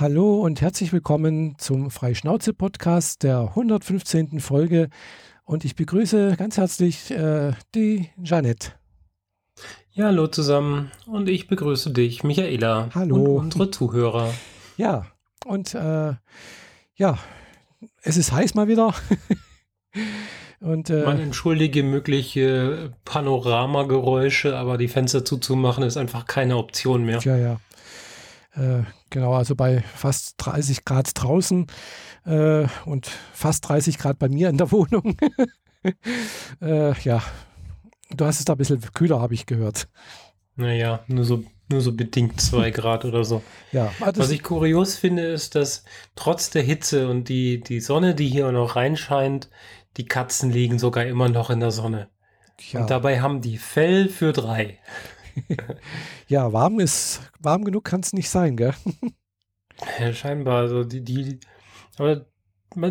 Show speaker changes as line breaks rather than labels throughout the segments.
Hallo und herzlich willkommen zum Freischnauze-Podcast der 115. Folge. Und ich begrüße ganz herzlich äh, die Jeanette.
Ja, hallo zusammen und ich begrüße dich, Michaela.
Hallo.
Und unsere Zuhörer.
Ja, und äh, ja, es ist heiß mal wieder.
und, äh, Man entschuldige mögliche Panoramageräusche, aber die Fenster zuzumachen ist einfach keine Option mehr.
Ja, ja. Äh, genau, also bei fast 30 Grad draußen äh, und fast 30 Grad bei mir in der Wohnung. äh, ja, du hast es da ein bisschen kühler, habe ich gehört.
Naja, nur so, nur so bedingt zwei Grad oder so.
Ja,
Was ich kurios finde, ist, dass trotz der Hitze und die, die Sonne, die hier noch reinscheint, die Katzen liegen sogar immer noch in der Sonne. Ja. Und dabei haben die Fell für drei.
Ja, warm ist, warm genug kann es nicht sein, gell?
Ja, scheinbar. Also die, die, aber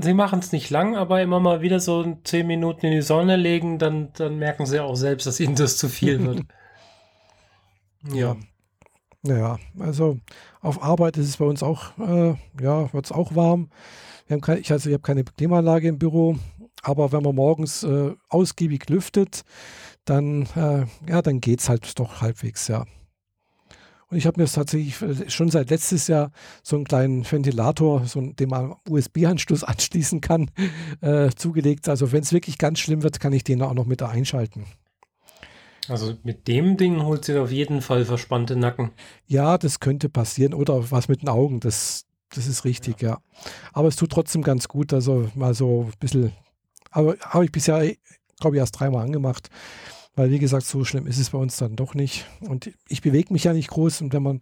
sie machen es nicht lang, aber immer mal wieder so zehn Minuten in die Sonne legen, dann, dann merken sie auch selbst, dass ihnen das zu viel wird.
ja. Naja, also auf Arbeit ist es bei uns auch, äh, ja, wird es auch warm. Keine, ich, also ich habe keine Klimaanlage im Büro, aber wenn man morgens äh, ausgiebig lüftet, dann, äh, ja, dann geht es halt doch halbwegs, ja. Und ich habe mir tatsächlich äh, schon seit letztes Jahr so einen kleinen Ventilator, so einen, den man USB-Anschluss anschließen kann, äh, zugelegt. Also wenn es wirklich ganz schlimm wird, kann ich den auch noch mit einschalten.
Also mit dem Ding holt sie auf jeden Fall verspannte Nacken.
Ja, das könnte passieren. Oder was mit den Augen, das, das ist richtig, ja. ja. Aber es tut trotzdem ganz gut. Also mal so ein bisschen, aber habe ich bisher, glaube ich, erst dreimal angemacht. Weil, wie gesagt, so schlimm ist es bei uns dann doch nicht. Und ich bewege mich ja nicht groß und wenn man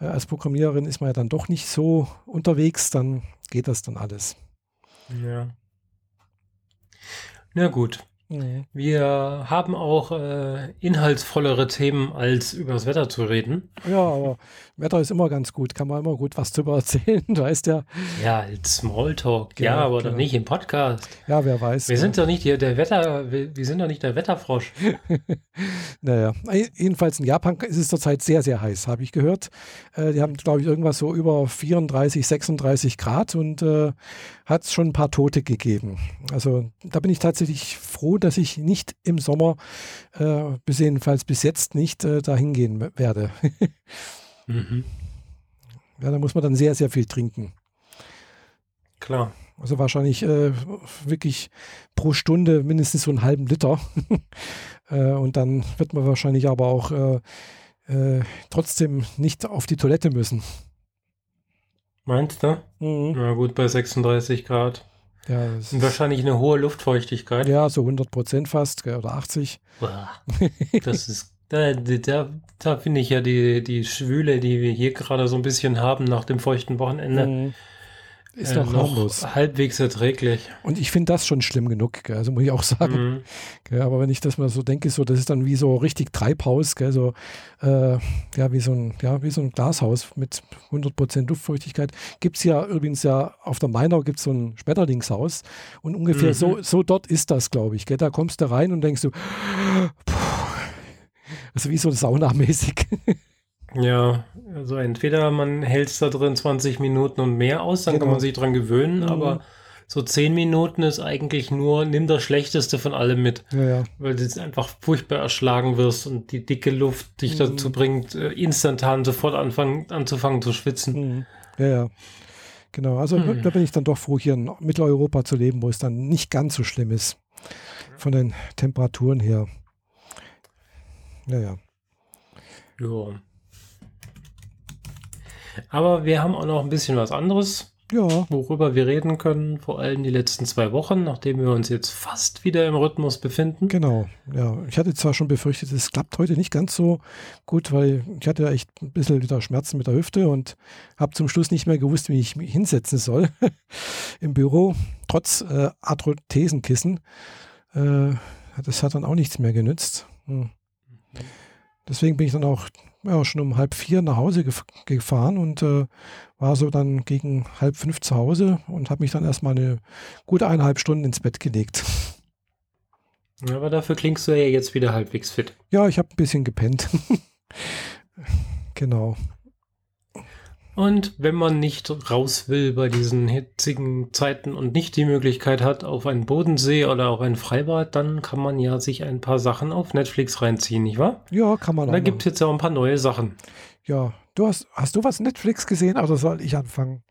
äh, als Programmiererin ist man ja dann doch nicht so unterwegs, dann geht das dann alles.
Ja. Na gut. Wir haben auch äh, inhaltsvollere Themen, als über das Wetter zu reden.
Ja, aber Wetter ist immer ganz gut, kann man immer gut was drüber erzählen, weißt ja.
Ja, als Smalltalk, genau, ja, aber genau. doch nicht im Podcast.
Ja, wer weiß.
Wir ja. sind doch nicht hier der Wetter, wir, wir sind doch nicht der Wetterfrosch.
naja, jedenfalls in Japan ist es zurzeit sehr, sehr heiß, habe ich gehört. Äh, die haben, glaube ich, irgendwas so über 34, 36 Grad und äh, hat es schon ein paar Tote gegeben. Also da bin ich tatsächlich froh, dass ich nicht im Sommer, äh, bis jedenfalls bis jetzt nicht, äh, dahin gehen werde. mhm. Ja, da muss man dann sehr, sehr viel trinken.
Klar.
Also wahrscheinlich äh, wirklich pro Stunde mindestens so einen halben Liter. äh, und dann wird man wahrscheinlich aber auch äh, äh trotzdem nicht auf die Toilette müssen.
Meinst du? Mhm. Na gut, bei 36 Grad.
Ja,
wahrscheinlich eine hohe Luftfeuchtigkeit.
Ja, so 100 Prozent fast oder 80.
Das ist, da, da, da finde ich ja die, die Schwüle, die wir hier gerade so ein bisschen haben nach dem feuchten Wochenende. Mhm
ist doch äh, noch
halbwegs erträglich.
Und ich finde das schon schlimm genug, gell? also muss ich auch sagen. Mhm. aber wenn ich das mal so denke, so, das ist dann wie so richtig Treibhaus, gell? so äh, ja, wie so ein, ja, wie so ein Glashaus mit 100% Luftfeuchtigkeit. Gibt es ja übrigens ja auf der Mainau gibt es so ein Schmetterlingshaus und ungefähr mhm. so, so dort ist das, glaube ich. Gell? Da kommst du rein und denkst du, puh, also wie so saunamäßig.
Ja, also entweder man hält es da drin 20 Minuten und mehr aus, dann genau. kann man sich dran gewöhnen, mhm. aber so 10 Minuten ist eigentlich nur, nimm das Schlechteste von allem mit.
Ja, ja.
Weil du einfach furchtbar erschlagen wirst und die dicke Luft dich mhm. dazu bringt, äh, instantan sofort anfangen, anzufangen zu schwitzen.
Mhm. Ja, ja. Genau, also mhm. da bin ich dann doch froh, hier in Mitteleuropa zu leben, wo es dann nicht ganz so schlimm ist. Von den Temperaturen her. Ja, ja.
Ja. Aber wir haben auch noch ein bisschen was anderes,
ja.
worüber wir reden können, vor allem die letzten zwei Wochen, nachdem wir uns jetzt fast wieder im Rhythmus befinden.
Genau, ja. Ich hatte zwar schon befürchtet, es klappt heute nicht ganz so gut, weil ich hatte echt ein bisschen wieder Schmerzen mit der Hüfte und habe zum Schluss nicht mehr gewusst, wie ich mich hinsetzen soll im Büro, trotz äh, Arthrothesenkissen. Äh, das hat dann auch nichts mehr genützt. Hm. Deswegen bin ich dann auch ja, schon um halb vier nach Hause gef gefahren und äh, war so dann gegen halb fünf zu Hause und habe mich dann erstmal eine gute eineinhalb Stunden ins Bett gelegt.
Aber dafür klingst du ja jetzt wieder halbwegs fit.
Ja, ich habe ein bisschen gepennt. genau.
Und wenn man nicht raus will bei diesen hitzigen Zeiten und nicht die Möglichkeit hat auf einen Bodensee oder auf ein Freibad, dann kann man ja sich ein paar Sachen auf Netflix reinziehen, nicht wahr?
Ja, kann man.
Da gibt es jetzt auch ein paar neue Sachen.
Ja, du hast, hast du was Netflix gesehen oder soll ich anfangen?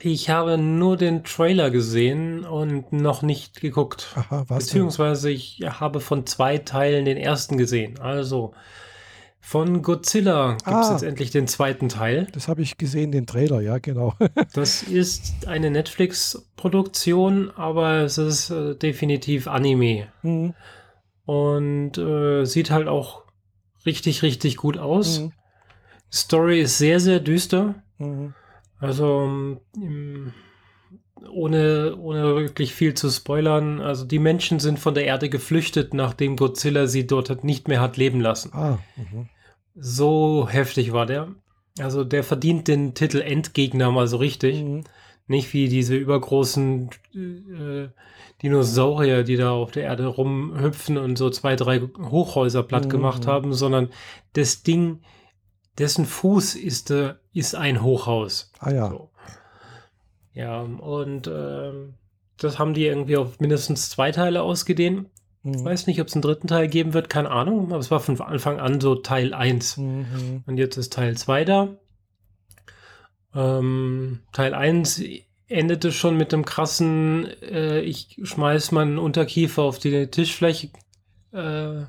Ich habe nur den Trailer gesehen und noch nicht geguckt.
Aha, was
Beziehungsweise denn? ich habe von zwei Teilen den ersten gesehen. Also von Godzilla gibt es ah, jetzt endlich den zweiten Teil.
Das habe ich gesehen, den Trailer, ja, genau.
das ist eine Netflix-Produktion, aber es ist äh, definitiv Anime. Mhm. Und äh, sieht halt auch richtig, richtig gut aus. Mhm. Story ist sehr, sehr düster. Mhm. Also im, ohne, ohne wirklich viel zu spoilern, also die Menschen sind von der Erde geflüchtet, nachdem Godzilla sie dort nicht mehr hat leben lassen.
Ah, mhm.
So heftig war der. Also der verdient den Titel Endgegner mal so richtig. Mhm. Nicht wie diese übergroßen äh, Dinosaurier, die da auf der Erde rumhüpfen und so zwei, drei Hochhäuser platt mhm. gemacht haben, sondern das Ding, dessen Fuß ist, äh, ist ein Hochhaus.
Ah ja. So.
Ja, und äh, das haben die irgendwie auf mindestens zwei Teile ausgedehnt. Mhm. Weiß nicht, ob es einen dritten Teil geben wird, keine Ahnung, aber es war von Anfang an so Teil 1. Mhm. Und jetzt ist Teil 2 da. Ähm, Teil 1 endete schon mit dem krassen, äh, ich schmeiß meinen Unterkiefer auf die Tischfläche äh,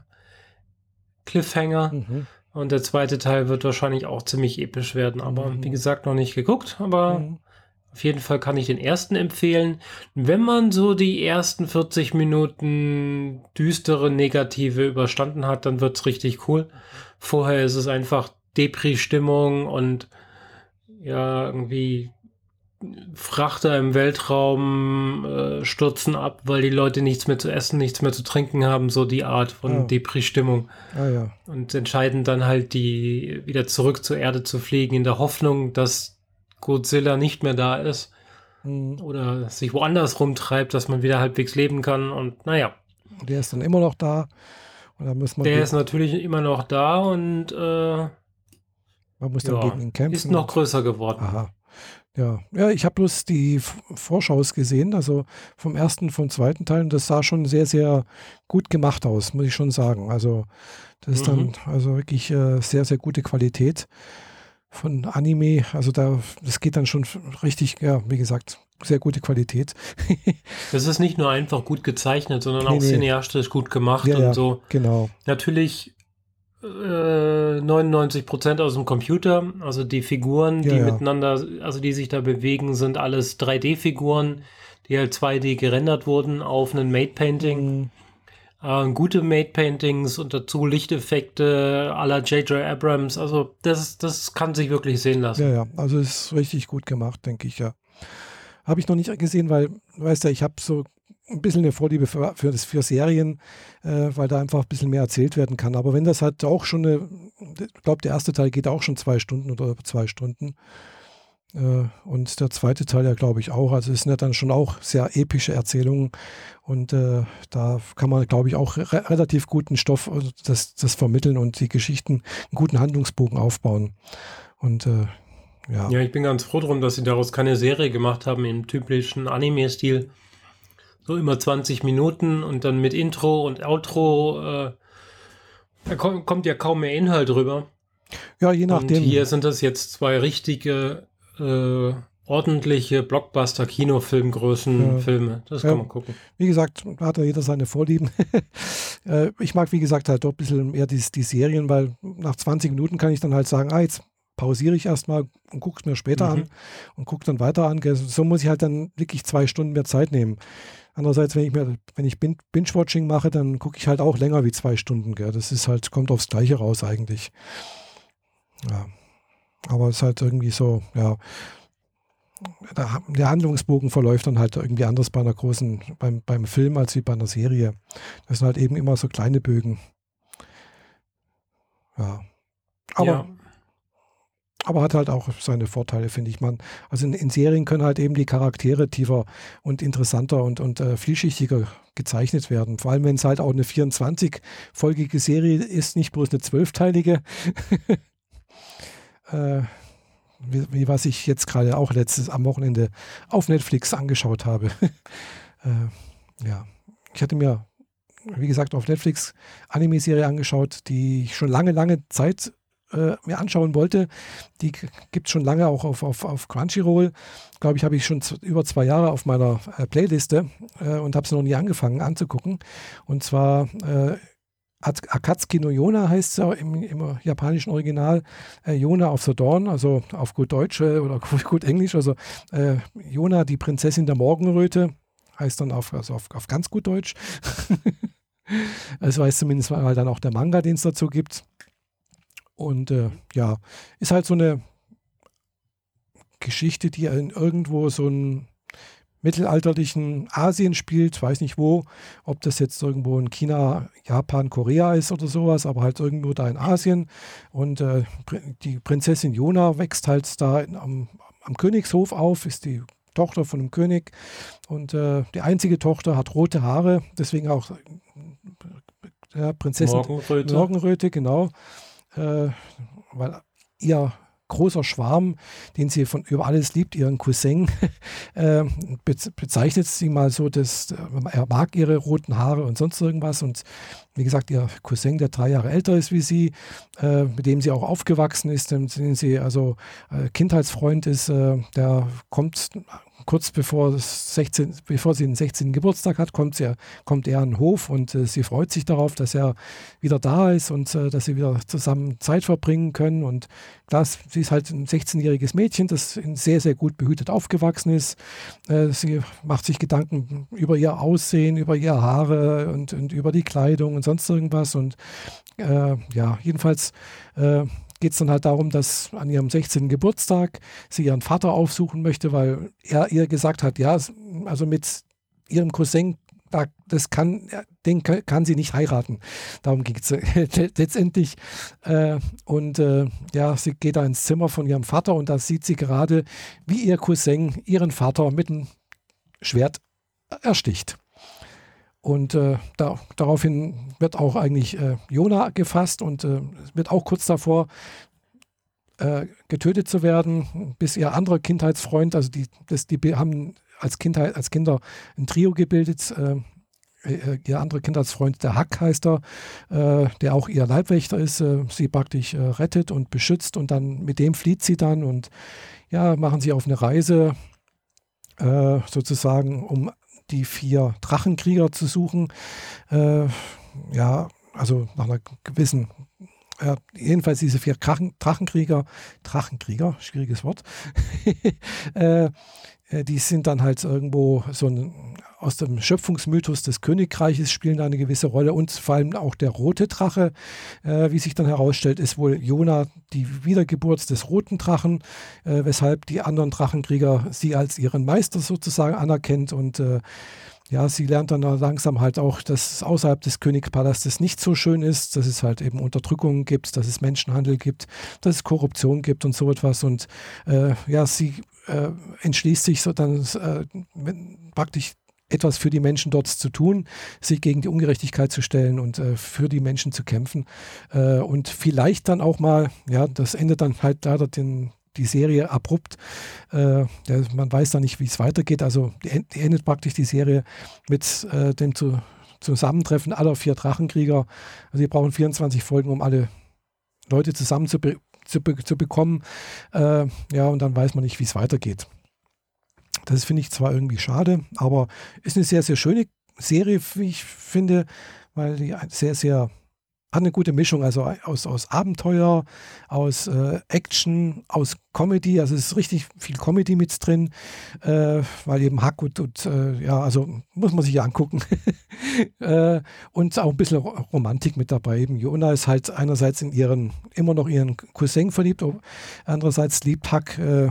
Cliffhanger. Mhm. Und der zweite Teil wird wahrscheinlich auch ziemlich episch werden. Aber mhm. wie gesagt, noch nicht geguckt, aber mhm. Auf jeden Fall kann ich den ersten empfehlen. Wenn man so die ersten 40 Minuten düstere, negative überstanden hat, dann wird es richtig cool. Vorher ist es einfach Depri-Stimmung und ja, irgendwie Frachter im Weltraum äh, stürzen ab, weil die Leute nichts mehr zu essen, nichts mehr zu trinken haben, so die Art von oh. Depri-Stimmung.
Ah, ja.
Und entscheiden dann halt, die wieder zurück zur Erde zu fliegen, in der Hoffnung, dass Godzilla nicht mehr da ist mhm. oder sich woanders rumtreibt, dass man wieder halbwegs leben kann und naja.
Der ist dann immer noch da. Und dann muss man
Der ist natürlich immer noch da und äh, man
muss dann ja, gegen ihn kämpfen.
Ist noch größer geworden.
Aha. Ja, ja ich habe bloß die Vorschaus gesehen, also vom ersten, vom zweiten Teil, und das sah schon sehr, sehr gut gemacht aus, muss ich schon sagen. Also, das ist mhm. dann also wirklich äh, sehr, sehr gute Qualität von Anime. Also da, das geht dann schon richtig, ja, wie gesagt, sehr gute Qualität.
das ist nicht nur einfach gut gezeichnet, sondern nee, auch nee. cineastisch gut gemacht
ja,
und
ja,
so.
Genau.
Natürlich äh, 99 Prozent aus dem Computer, also die Figuren, ja, die miteinander, also die sich da bewegen, sind alles 3D-Figuren, die halt 2D gerendert wurden auf einen Made-Painting. Mhm. Äh, gute Made-Paintings und dazu Lichteffekte la J.J. Abrams. Also das, das kann sich wirklich sehen lassen.
Ja, ja, also ist richtig gut gemacht, denke ich, ja. Habe ich noch nicht gesehen, weil, weißt du, ich habe so ein bisschen eine Vorliebe für, für, für Serien, äh, weil da einfach ein bisschen mehr erzählt werden kann. Aber wenn das halt auch schon eine, ich glaube, der erste Teil geht auch schon zwei Stunden oder zwei Stunden. Äh, und der zweite Teil ja, glaube ich, auch. Also es sind ja dann schon auch sehr epische Erzählungen. Und äh, da kann man, glaube ich, auch re relativ guten Stoff, also das, das vermitteln und die Geschichten einen guten Handlungsbogen aufbauen. Und äh, ja.
Ja, ich bin ganz froh drum, dass sie daraus keine Serie gemacht haben im typischen Anime-Stil. So immer 20 Minuten und dann mit Intro und Outro. Äh, da kommt ja kaum mehr Inhalt drüber.
Ja, je nachdem. Und
hier sind das jetzt zwei richtige äh, ordentliche Blockbuster-Kinofilmgrößen-Filme. Ja. Das kann ja. man gucken.
Wie gesagt, hat ja jeder seine Vorlieben. Äh, ich mag, wie gesagt, halt doch ein bisschen eher die, die Serien, weil nach 20 Minuten kann ich dann halt sagen, ah, jetzt pausiere ich erstmal und gucke es mir später mhm. an und gucke dann weiter an. So muss ich halt dann wirklich zwei Stunden mehr Zeit nehmen. Andererseits, wenn ich mir, wenn ich Binge-Watching mache, dann gucke ich halt auch länger wie zwei Stunden. Gell? Das ist halt, kommt aufs Gleiche raus eigentlich. Ja. Aber es ist halt irgendwie so, ja, der Handlungsbogen verläuft dann halt irgendwie anders bei einer großen, beim, beim Film als wie bei einer Serie. Das sind halt eben immer so kleine Bögen. Ja. Aber, ja. aber hat halt auch seine Vorteile, finde ich. Man, also in, in, Serien können halt eben die Charaktere tiefer und interessanter und, und äh, vielschichtiger gezeichnet werden. Vor allem, wenn es halt auch eine 24-folgige Serie ist, nicht bloß eine zwölfteilige. äh, wie, wie was ich jetzt gerade auch letztes am Wochenende auf Netflix angeschaut habe. äh, ja, ich hatte mir, wie gesagt, auf Netflix Anime-Serie angeschaut, die ich schon lange, lange Zeit äh, mir anschauen wollte. Die gibt es schon lange auch auf, auf, auf Crunchyroll. Glaube ich, habe ich schon über zwei Jahre auf meiner äh, Playliste äh, und habe sie noch nie angefangen anzugucken. Und zwar äh, Akatsuki no Yona heißt es im, im, japanischen Original. Äh, Yona of the Dawn, also auf gut Deutsch äh, oder gut Englisch. Also äh, Yona, die Prinzessin der Morgenröte, heißt dann auf, also auf, auf ganz gut Deutsch. das weiß zumindest mal dann auch der Manga, den es dazu gibt. Und äh, ja, ist halt so eine Geschichte, die irgendwo so ein mittelalterlichen Asien spielt, weiß nicht wo, ob das jetzt irgendwo in China, Japan, Korea ist oder sowas, aber halt irgendwo da in Asien. Und äh, die Prinzessin Jona wächst halt da in, am, am, Königshof auf, ist die Tochter von einem König und äh, die einzige Tochter hat rote Haare, deswegen auch äh, Prinzessin
Morgenröte.
Morgenröte, genau, äh, weil ihr großer Schwarm, den sie von über alles liebt, ihren Cousin, äh, bezeichnet sie mal so, dass äh, er mag ihre roten Haare und sonst irgendwas. Und wie gesagt, ihr Cousin, der drei Jahre älter ist wie sie, äh, mit dem sie auch aufgewachsen ist, den sie also äh, Kindheitsfreund ist, äh, der kommt kurz bevor, 16, bevor sie den 16. Geburtstag hat, kommt, sie, kommt er an den Hof und äh, sie freut sich darauf, dass er wieder da ist und äh, dass sie wieder zusammen Zeit verbringen können. Und klar, sie ist halt ein 16-jähriges Mädchen, das sehr, sehr gut behütet aufgewachsen ist. Äh, sie macht sich Gedanken über ihr Aussehen, über ihre Haare und, und über die Kleidung und sonst irgendwas. Und äh, ja, jedenfalls äh, geht es dann halt darum, dass an ihrem 16. Geburtstag sie ihren Vater aufsuchen möchte, weil er ihr gesagt hat, ja, also mit ihrem Cousin, das kann, den kann sie nicht heiraten. Darum ging es letztendlich. Äh, und äh, ja, sie geht da ins Zimmer von ihrem Vater und da sieht sie gerade, wie ihr Cousin ihren Vater mit einem Schwert ersticht. Und äh, da, daraufhin wird auch eigentlich äh, Jona gefasst und äh, wird auch kurz davor äh, getötet zu werden, bis ihr anderer Kindheitsfreund, also die, das, die haben als, Kindheit, als Kinder ein Trio gebildet. Äh, äh, ihr anderer Kindheitsfreund, der Hack heißt er, der auch ihr Leibwächter ist, sie praktisch rettet und beschützt und dann mit dem flieht sie dann und ja, machen sie auf eine Reise sozusagen, um die vier Drachenkrieger zu suchen. Äh, ja, also nach einer gewissen, ja, jedenfalls diese vier Drachen, Drachenkrieger, Drachenkrieger, schwieriges Wort, äh, äh, die sind dann halt irgendwo so ein, aus dem Schöpfungsmythos des Königreiches spielen da eine gewisse Rolle und vor allem auch der rote Drache, äh, wie sich dann herausstellt, ist wohl Jona die Wiedergeburt des roten Drachen, äh, weshalb die anderen Drachenkrieger sie als ihren Meister sozusagen anerkennt und äh, ja, sie lernt dann langsam halt auch, dass es außerhalb des Königspalastes nicht so schön ist, dass es halt eben Unterdrückungen gibt, dass es Menschenhandel gibt, dass es Korruption gibt und so etwas. Und äh, ja, sie äh, entschließt sich so dann äh, praktisch etwas für die Menschen dort zu tun, sich gegen die Ungerechtigkeit zu stellen und äh, für die Menschen zu kämpfen. Äh, und vielleicht dann auch mal, ja, das endet dann halt leider den, die Serie abrupt. Äh, man weiß da nicht, wie es weitergeht. Also die, die, endet praktisch die Serie mit äh, dem zu, Zusammentreffen aller vier Drachenkrieger. Also sie brauchen 24 Folgen, um alle Leute zusammen zu, zu, zu bekommen. Äh, ja, und dann weiß man nicht, wie es weitergeht. Das finde ich zwar irgendwie schade, aber ist eine sehr, sehr schöne Serie, wie ich finde, weil die sehr, sehr hat eine gute Mischung, also aus, aus Abenteuer, aus äh, Action, aus Comedy, also es ist richtig viel Comedy mit drin, äh, weil eben Hack und, äh, ja, also muss man sich ja angucken. Äh, und auch ein bisschen Romantik mit dabei. Eben Jona ist halt einerseits in ihren, immer noch ihren Cousin verliebt, andererseits liebt Hack äh,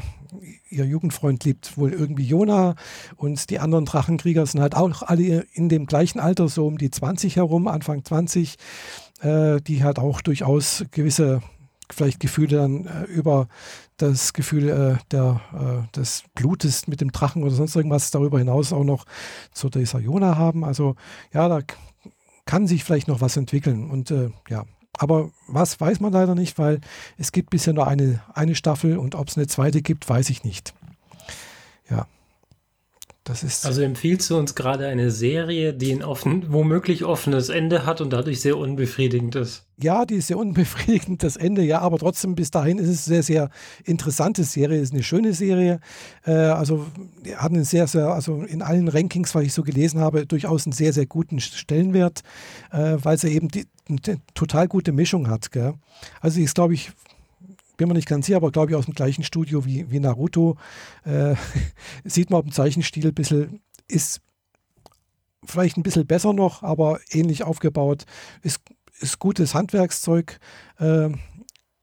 ihr Jugendfreund liebt wohl irgendwie Jona und die anderen Drachenkrieger sind halt auch alle in dem gleichen Alter, so um die 20 herum, Anfang 20, äh, die halt auch durchaus gewisse vielleicht Gefühle dann äh, über das Gefühl äh, der, äh, des Blutes mit dem Drachen oder sonst irgendwas darüber hinaus auch noch zu dieser Jona haben. Also ja, da kann sich vielleicht noch was entwickeln und äh, ja, aber was weiß man leider nicht, weil es gibt bisher nur eine, eine Staffel und ob es eine zweite gibt, weiß ich nicht. Ja. Das ist
also empfiehlst du uns gerade eine Serie, die ein offen, womöglich offenes Ende hat und dadurch sehr unbefriedigend ist?
Ja, die ist sehr unbefriedigend, das Ende, ja, aber trotzdem bis dahin ist es eine sehr, sehr interessante Serie, ist eine schöne Serie. Äh, also hat einen sehr, sehr, also in allen Rankings, was ich so gelesen habe, durchaus einen sehr, sehr guten Stellenwert, äh, weil sie eben die, eine total gute Mischung hat. Gell? Also sie ist, glaube ich, bin mir nicht ganz sicher, aber glaube ich aus dem gleichen Studio wie, wie Naruto. Äh, sieht man auf dem Zeichenstil ein bisschen, ist vielleicht ein bisschen besser noch, aber ähnlich aufgebaut. Ist, ist gutes Handwerkszeug. Äh,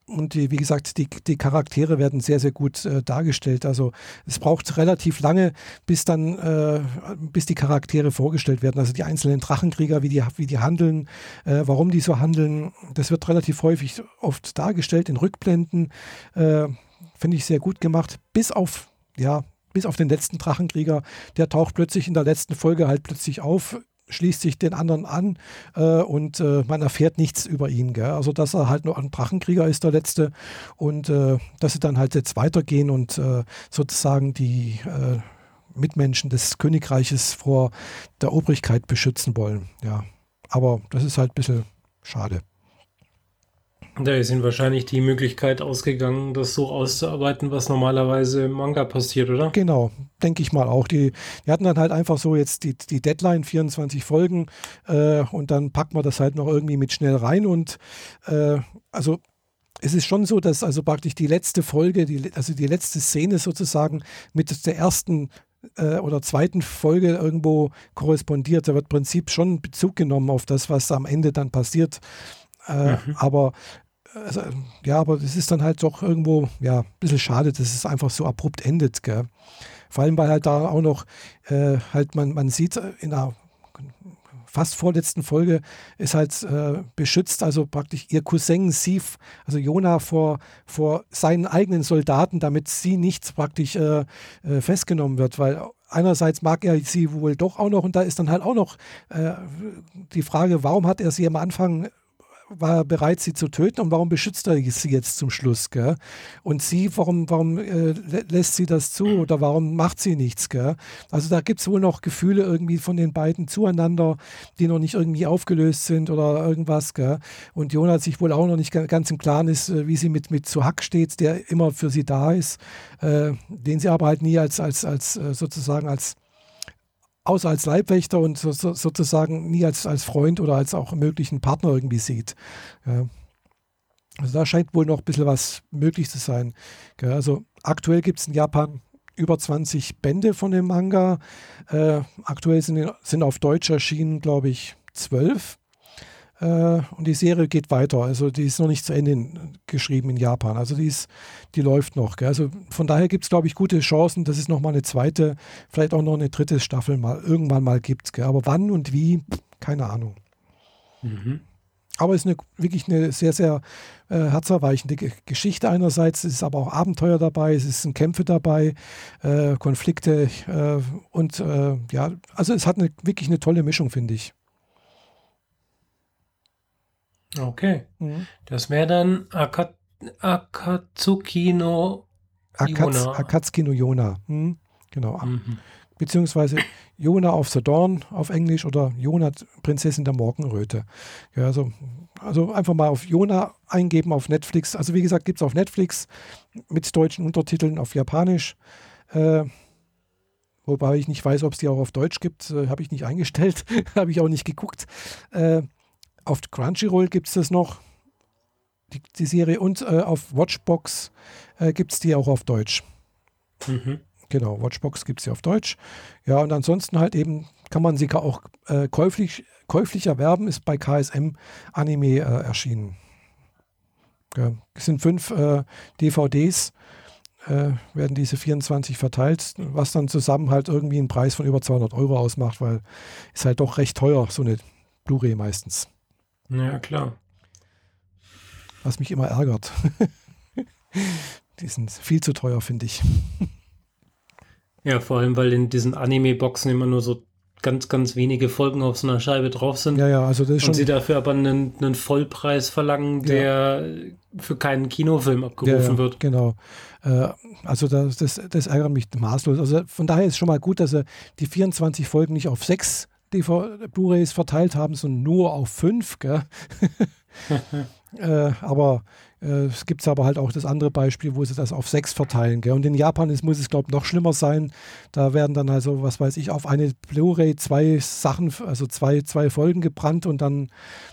und die, wie gesagt, die, die Charaktere werden sehr, sehr gut äh, dargestellt. Also es braucht relativ lange, bis dann, äh, bis die Charaktere vorgestellt werden. Also die einzelnen Drachenkrieger, wie die, wie die handeln, äh, warum die so handeln. Das wird relativ häufig oft dargestellt in Rückblenden. Äh, finde ich sehr gut gemacht. Bis auf, ja, bis auf den letzten Drachenkrieger, der taucht plötzlich in der letzten Folge halt plötzlich auf, schließt sich den anderen an äh, und äh, man erfährt nichts über ihn. Gell? Also, dass er halt nur ein Drachenkrieger ist, der letzte, und äh, dass sie dann halt jetzt weitergehen und äh, sozusagen die äh, Mitmenschen des Königreiches vor der Obrigkeit beschützen wollen. Ja, aber das ist halt ein bisschen schade.
Da ist ihnen wahrscheinlich die Möglichkeit ausgegangen, das so auszuarbeiten, was normalerweise im Manga passiert, oder?
Genau, denke ich mal auch. Die, die hatten dann halt einfach so jetzt die, die Deadline, 24 Folgen, äh, und dann packt man das halt noch irgendwie mit schnell rein. Und äh, also es ist schon so, dass also praktisch die letzte Folge, die, also die letzte Szene sozusagen mit der ersten äh, oder zweiten Folge irgendwo korrespondiert. Da wird im Prinzip schon Bezug genommen auf das, was am Ende dann passiert. Äh, mhm. Aber also, ja, aber es ist dann halt doch irgendwo, ja, ein bisschen schade, dass es einfach so abrupt endet, gell? Vor allem, weil halt da auch noch äh, halt man, man sieht in der fast vorletzten Folge ist halt äh, beschützt, also praktisch ihr Cousin Sif, also Jona vor, vor seinen eigenen Soldaten, damit sie nicht praktisch äh, äh, festgenommen wird, weil einerseits mag er sie wohl doch auch noch und da ist dann halt auch noch äh, die Frage, warum hat er sie am Anfang war er bereit, sie zu töten und warum beschützt er sie jetzt zum Schluss? Gell? Und sie, warum, warum äh, lässt sie das zu oder warum macht sie nichts? Gell? Also da gibt es wohl noch Gefühle irgendwie von den beiden zueinander, die noch nicht irgendwie aufgelöst sind oder irgendwas. Gell? Und Jonas sich wohl auch noch nicht ganz im Klaren ist, äh, wie sie mit, mit zu Hack steht, der immer für sie da ist, äh, den sie aber halt nie als, als, als äh, sozusagen als außer als Leibwächter und so, so, sozusagen nie als, als Freund oder als auch möglichen Partner irgendwie sieht. Ja. Also da scheint wohl noch ein bisschen was möglich zu sein. Ja, also aktuell gibt es in Japan über 20 Bände von dem Manga. Äh, aktuell sind, sind auf Deutsch erschienen, glaube ich, zwölf. Äh, und die Serie geht weiter. Also die ist noch nicht zu Ende geschrieben in Japan. Also die, ist, die läuft noch. Gell? Also von daher gibt es, glaube ich, gute Chancen, dass es nochmal eine zweite, vielleicht auch noch eine dritte Staffel mal irgendwann mal gibt. Gell? Aber wann und wie, keine Ahnung. Mhm. Aber es ist eine, wirklich eine sehr, sehr äh, herzerweichende G Geschichte einerseits. Es ist aber auch Abenteuer dabei, es sind Kämpfe dabei, äh, Konflikte äh, und äh, ja, also es hat eine, wirklich eine tolle Mischung, finde ich.
Okay. Mhm. Das wäre dann Aka Akatsuki no
Yona. Akatsuki no Yona. Mhm. Genau. Mhm. Beziehungsweise Yona of the Dawn auf Englisch oder Yona Prinzessin der Morgenröte. Ja, also, also einfach mal auf Yona eingeben auf Netflix. Also wie gesagt, gibt es auf Netflix mit deutschen Untertiteln auf Japanisch. Äh, wobei ich nicht weiß, ob es die auch auf Deutsch gibt. Äh, Habe ich nicht eingestellt. Habe ich auch nicht geguckt. Äh, auf Crunchyroll gibt es das noch, die, die Serie, und äh, auf Watchbox äh, gibt es die auch auf Deutsch. Mhm. Genau, Watchbox gibt es sie auf Deutsch. Ja, und ansonsten halt eben kann man sie auch äh, käuflich, käuflich erwerben, ist bei KSM Anime äh, erschienen. Ja, es sind fünf äh, DVDs, äh, werden diese 24 verteilt, was dann zusammen halt irgendwie einen Preis von über 200 Euro ausmacht, weil ist halt doch recht teuer, so eine Blu-ray meistens.
Ja, klar.
Was mich immer ärgert. die sind viel zu teuer, finde ich.
Ja, vor allem, weil in diesen Anime-Boxen immer nur so ganz, ganz wenige Folgen auf so einer Scheibe drauf sind.
Ja, ja, also das ist schon.
Und sie dafür aber einen, einen Vollpreis verlangen, der ja. für keinen Kinofilm abgerufen ja, ja, wird.
Genau. Äh, also das, das, das ärgert mich maßlos. Also von daher ist schon mal gut, dass sie die 24 Folgen nicht auf sechs Blu-rays verteilt haben, sondern nur auf fünf. Gell? äh, aber äh, es gibt aber halt auch das andere Beispiel, wo sie das auf sechs verteilen. Gell? Und in Japan ist, muss es, glaube ich, noch schlimmer sein. Da werden dann also, was weiß ich, auf eine Blu-ray zwei Sachen, also zwei, zwei Folgen gebrannt und dann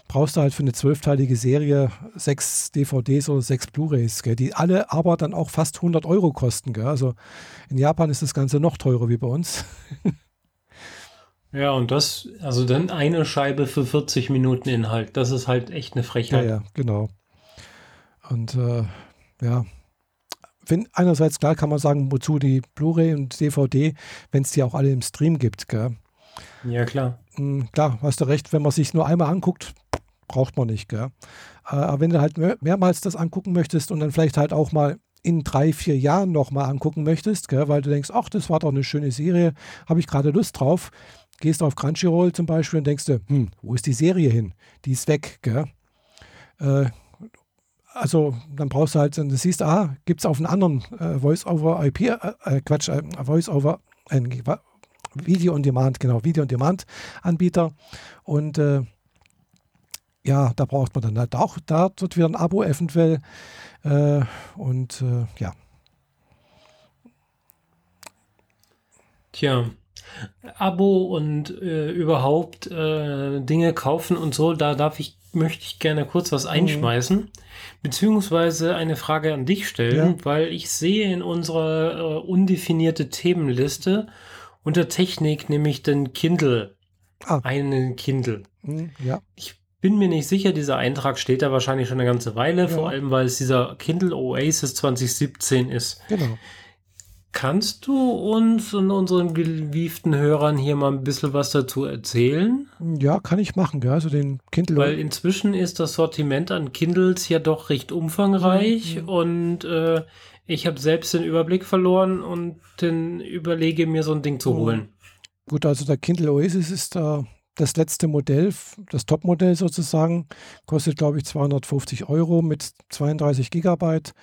brauchst du halt für eine zwölfteilige Serie sechs DVDs oder sechs Blu-rays, die alle aber dann auch fast 100 Euro kosten. Gell? Also in Japan ist das Ganze noch teurer wie bei uns.
Ja, und das, also dann eine Scheibe für 40 Minuten Inhalt. Das ist halt echt eine Frechheit.
Ja, ja, genau. Und äh, ja, wenn, einerseits klar kann man sagen, wozu die Blu-ray und DVD, wenn es die auch alle im Stream gibt. Gell?
Ja, klar.
Mhm, klar, hast du recht, wenn man sich nur einmal anguckt, braucht man nicht. Gell? Äh, aber wenn du halt mehr, mehrmals das angucken möchtest und dann vielleicht halt auch mal in drei, vier Jahren nochmal angucken möchtest, gell? weil du denkst, ach, das war doch eine schöne Serie, habe ich gerade Lust drauf, gehst auf Crunchyroll zum Beispiel und denkst du, hm, wo ist die Serie hin? Die ist weg. Gell? Äh, also dann brauchst du halt, du siehst, ah, gibt es auf einem anderen äh, Voice-over-IP, äh, äh, Quatsch, äh, Voice-over, äh, Video on Demand, genau, Video on Demand Anbieter und äh, ja, da braucht man dann halt auch, da wird wieder ein Abo eventuell äh, und ja.
Tja, Abo und überhaupt Dinge kaufen und so, da darf ich möchte ich gerne kurz was mhm. einschmeißen, mhm. beziehungsweise eine Frage an dich stellen, ja. weil ich sehe in unserer äh, undefinierte Themenliste unter Technik nämlich den Kindle. Ah. Einen Kindle.
Mhm, ja.
Ich bin mir nicht sicher, dieser Eintrag steht da wahrscheinlich schon eine ganze Weile, ja. vor allem weil es dieser Kindle Oasis 2017 ist.
Genau.
Kannst du uns und unseren gewieften Hörern hier mal ein bisschen was dazu erzählen?
Ja, kann ich machen, ja. Also den Kindle.
Weil inzwischen ist das Sortiment an Kindles ja doch recht umfangreich mhm. und äh, ich habe selbst den Überblick verloren und den überlege mir so ein Ding zu mhm. holen.
Gut, also der Kindle Oasis ist da das letzte Modell, das Topmodell sozusagen, kostet glaube ich 250 Euro mit 32 Gigabyte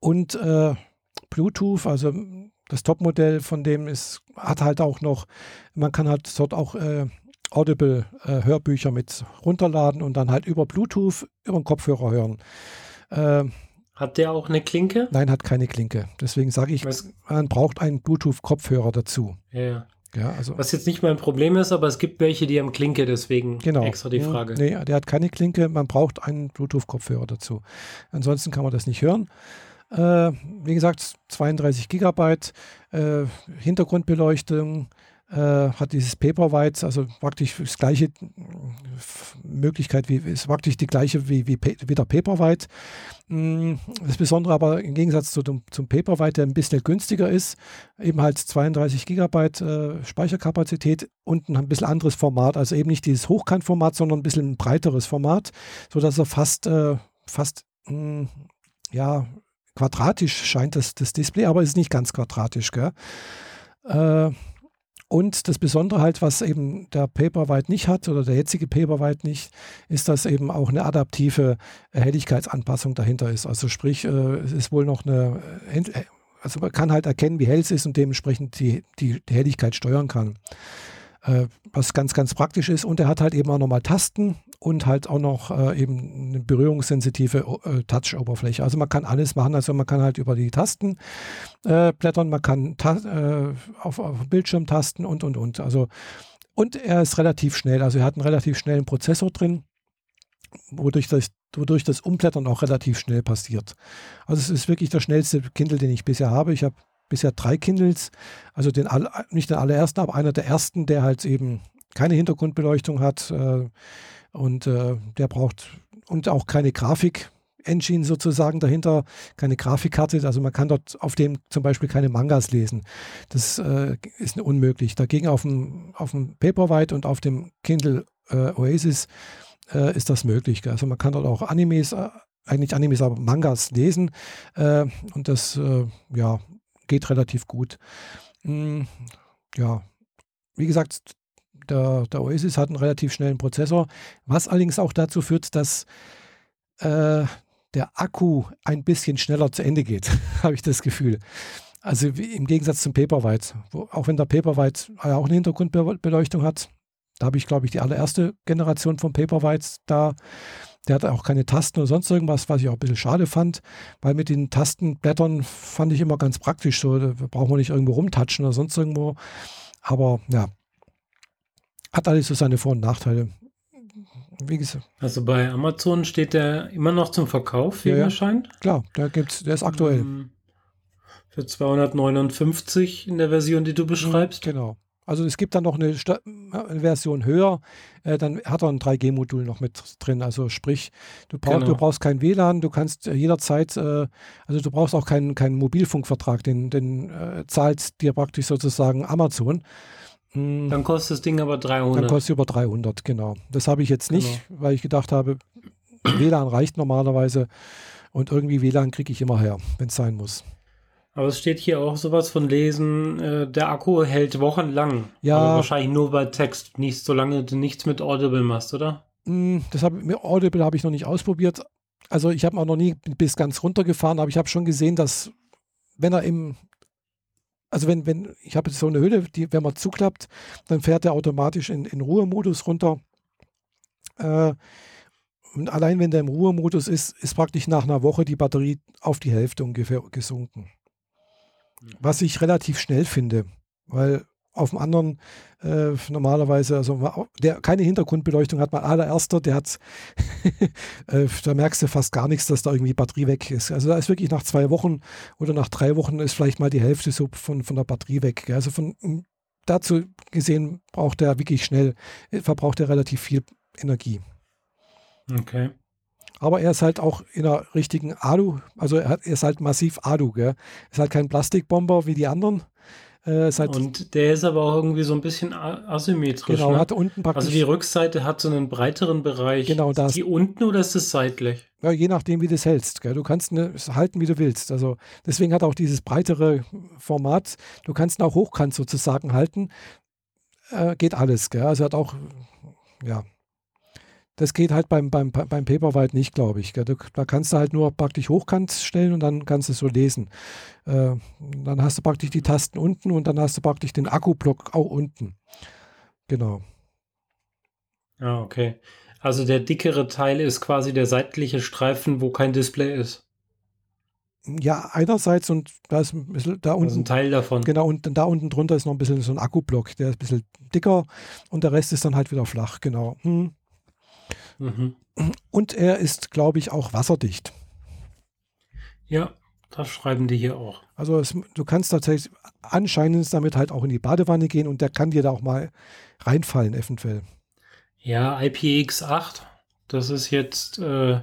und äh, Bluetooth, also das Topmodell von dem ist, hat halt auch noch, man kann halt dort auch äh, Audible äh, Hörbücher mit runterladen und dann halt über Bluetooth über den Kopfhörer hören.
Äh, hat der auch eine Klinke?
Nein, hat keine Klinke. Deswegen sage ich, Was? man braucht einen Bluetooth-Kopfhörer dazu.
Ja.
Ja, also,
Was jetzt nicht mein Problem ist, aber es gibt welche, die haben Klinke, deswegen
genau.
extra die Frage.
Nee, der hat keine Klinke, man braucht einen Bluetooth-Kopfhörer dazu. Ansonsten kann man das nicht hören. Äh, wie gesagt, 32 Gigabyte, äh, Hintergrundbeleuchtung, äh, hat dieses Paperwhite, also praktisch das gleiche Möglichkeit wie ist praktisch die gleiche wie, wie, wie der Paperwhite. Mm, das Besondere aber im Gegensatz zu dem, zum Paperwhite, der ein bisschen günstiger ist, eben halt 32 Gigabyte äh, Speicherkapazität und ein bisschen anderes Format, also eben nicht dieses Hochkantformat, sondern ein bisschen ein breiteres Format, sodass er fast, äh, fast mh, mm, ja, quadratisch scheint das, das Display, aber es ist nicht ganz quadratisch. Gell? Äh, und das Besondere halt, was eben der Paperwhite nicht hat oder der jetzige Paperwhite nicht, ist, dass eben auch eine adaptive Helligkeitsanpassung dahinter ist. Also sprich, äh, es ist wohl noch eine, äh, also man kann halt erkennen, wie hell es ist und dementsprechend die, die, die Helligkeit steuern kann. Äh, was ganz, ganz praktisch ist. Und er hat halt eben auch nochmal Tasten und halt auch noch äh, eben eine berührungssensitive äh, Touch-Oberfläche. Also man kann alles machen. Also man kann halt über die Tasten äh, blättern, man kann äh, auf, auf Bildschirm tasten und, und, und. Also, und er ist relativ schnell. Also er hat einen relativ schnellen Prozessor drin, wodurch das, wodurch das Umblättern auch relativ schnell passiert. Also es ist wirklich der schnellste Kindle, den ich bisher habe. Ich habe bisher drei Kindles, also den nicht den allerersten, aber einer der ersten, der halt eben keine Hintergrundbeleuchtung hat äh, und äh, der braucht und auch keine Grafik. Engine sozusagen dahinter, keine Grafikkarte. Also man kann dort auf dem zum Beispiel keine Mangas lesen. Das äh, ist unmöglich. Dagegen auf dem, auf dem Paperwhite und auf dem Kindle äh, Oasis äh, ist das möglich. Also man kann dort auch Animes, äh, eigentlich Animes, aber Mangas lesen. Äh, und das, ja, geht relativ gut. Hm, ja, wie gesagt, der, der Oasis hat einen relativ schnellen Prozessor, was allerdings auch dazu führt, dass äh, der Akku ein bisschen schneller zu Ende geht, habe ich das Gefühl. Also im Gegensatz zum Paperwhite, wo, auch wenn der Paperwhite auch eine Hintergrundbeleuchtung hat, da habe ich, glaube ich, die allererste Generation von Paperwhites da. Der hatte auch keine Tasten oder sonst irgendwas, was ich auch ein bisschen schade fand, weil mit den Tastenblättern fand ich immer ganz praktisch. So, da braucht man nicht irgendwo rumtatschen oder sonst irgendwo. Aber ja, hat alles so seine Vor- und Nachteile.
Wie gesagt. Also bei Amazon steht der immer noch zum Verkauf, wie ja, mir scheint.
Klar, der gibt's, der ist aktuell. Um,
für 259 in der Version, die du mhm, beschreibst.
Genau. Also es gibt dann noch eine, eine Version höher, äh, dann hat er ein 3G-Modul noch mit drin. Also sprich, du, brauch, genau. du brauchst kein WLAN, du kannst äh, jederzeit, äh, also du brauchst auch keinen, keinen Mobilfunkvertrag, den, den äh, zahlt dir praktisch sozusagen Amazon.
Hm. Dann kostet das Ding aber 300.
Dann kostet über 300, genau. Das habe ich jetzt nicht, genau. weil ich gedacht habe, WLAN reicht normalerweise und irgendwie WLAN kriege ich immer her, wenn es sein muss.
Aber es steht hier auch sowas von Lesen, äh, der Akku hält wochenlang. Ja. Aber wahrscheinlich nur bei Text, nicht solange du nichts mit Audible machst, oder?
Mm, das hab, mit Audible habe ich noch nicht ausprobiert. Also ich habe auch noch nie bis ganz runtergefahren, aber ich habe schon gesehen, dass wenn er im, also wenn, wenn, ich habe so eine Hülle, die, wenn man zuklappt, dann fährt er automatisch in, in Ruhemodus runter. Äh, und allein wenn der im Ruhemodus ist, ist praktisch nach einer Woche die Batterie auf die Hälfte ungefähr gesunken. Was ich relativ schnell finde, weil auf dem anderen äh, normalerweise, also der keine Hintergrundbeleuchtung hat, mein allererster, der hat, äh, da merkst du fast gar nichts, dass da irgendwie Batterie weg ist. Also da ist wirklich nach zwei Wochen oder nach drei Wochen ist vielleicht mal die Hälfte so von, von der Batterie weg. Also von dazu gesehen braucht er wirklich schnell, äh, verbraucht er relativ viel Energie.
Okay.
Aber er ist halt auch in einer richtigen Alu, also er, hat, er ist halt massiv Alu, gell? Ist halt kein Plastikbomber wie die anderen.
Äh, und der ist aber auch irgendwie so ein bisschen asymmetrisch.
Genau, ne? hat unten
praktisch. Also die Rückseite hat so einen breiteren Bereich.
Genau, das.
Ist die unten oder ist es seitlich?
Ja, je nachdem, wie du es hältst. Gell? Du kannst ne, es halten, wie du willst. Also deswegen hat auch dieses breitere Format. Du kannst ihn auch hochkant sozusagen halten. Äh, geht alles. Gell? Also hat auch, ja, das geht halt beim, beim, beim Paperwhite nicht, glaube ich. Da kannst du halt nur praktisch hochkant stellen und dann kannst du es so lesen. Äh, dann hast du praktisch die Tasten unten und dann hast du praktisch den Akkublock auch unten. Genau.
Ah, okay. Also der dickere Teil ist quasi der seitliche Streifen, wo kein Display ist.
Ja, einerseits und da ist ein bisschen da unten. Ist
ein Teil davon.
Genau, und da unten drunter ist noch ein bisschen so ein Akkublock, der ist ein bisschen dicker und der Rest ist dann halt wieder flach, genau. Hm. Mhm. Und er ist, glaube ich, auch wasserdicht.
Ja, das schreiben die hier auch.
Also es, du kannst tatsächlich anscheinend damit halt auch in die Badewanne gehen und der kann dir da auch mal reinfallen, eventuell.
Ja, IPX8, das ist jetzt, äh,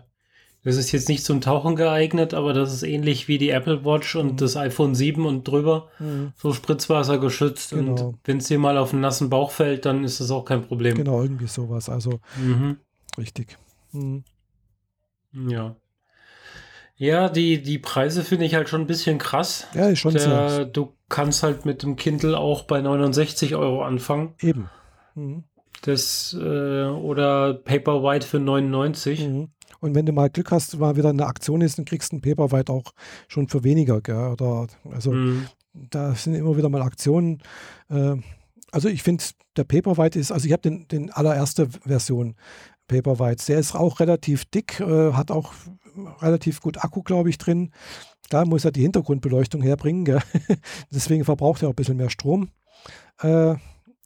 das ist jetzt nicht zum Tauchen geeignet, aber das ist ähnlich wie die Apple Watch und mhm. das iPhone 7 und drüber, mhm. so Spritzwasser geschützt. Genau. Und wenn es dir mal auf einen nassen Bauch fällt, dann ist das auch kein Problem.
Genau, irgendwie sowas. Also mhm. Richtig. Mhm.
Ja. Ja, die, die Preise finde ich halt schon ein bisschen krass.
Ja, ist schon Der,
sehr. Du kannst halt mit dem Kindle auch bei 69 Euro anfangen.
Eben. Mhm.
Das, äh, oder Paperwhite für 99. Mhm.
Und wenn du mal Glück hast, mal wieder eine Aktion ist, dann kriegst du ein Paperwhite auch schon für weniger. Gell? Oder, also mhm. da sind immer wieder mal Aktionen. Äh, also ich finde, der Paperwhite ist, also ich habe den, den allererste Version Paperwhites. Der ist auch relativ dick, äh, hat auch relativ gut Akku, glaube ich, drin. Da muss er die Hintergrundbeleuchtung herbringen. Gell? Deswegen verbraucht er auch ein bisschen mehr Strom. Äh,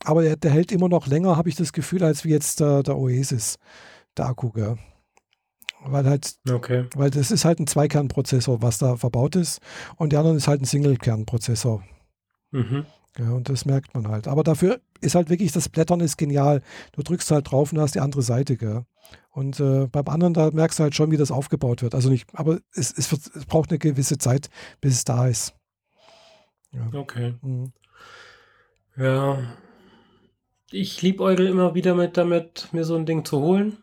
aber der, der, hält immer noch länger, habe ich das Gefühl, als wie jetzt der, der Oasis, der Akku. Gell? Weil halt,
okay.
weil das ist halt ein Zweikernprozessor, was da verbaut ist. Und der andere ist halt ein Single-Kernprozessor. Mhm. Ja, und das merkt man halt. Aber dafür ist halt wirklich, das Blättern ist genial. Du drückst halt drauf und hast die andere Seite. Gell? Und äh, beim anderen, da merkst du halt schon, wie das aufgebaut wird. Also nicht, aber es, es, wird, es braucht eine gewisse Zeit, bis es da ist.
Ja. Okay. Mhm. Ja. Ich liebäugel immer wieder mit damit, mir so ein Ding zu holen.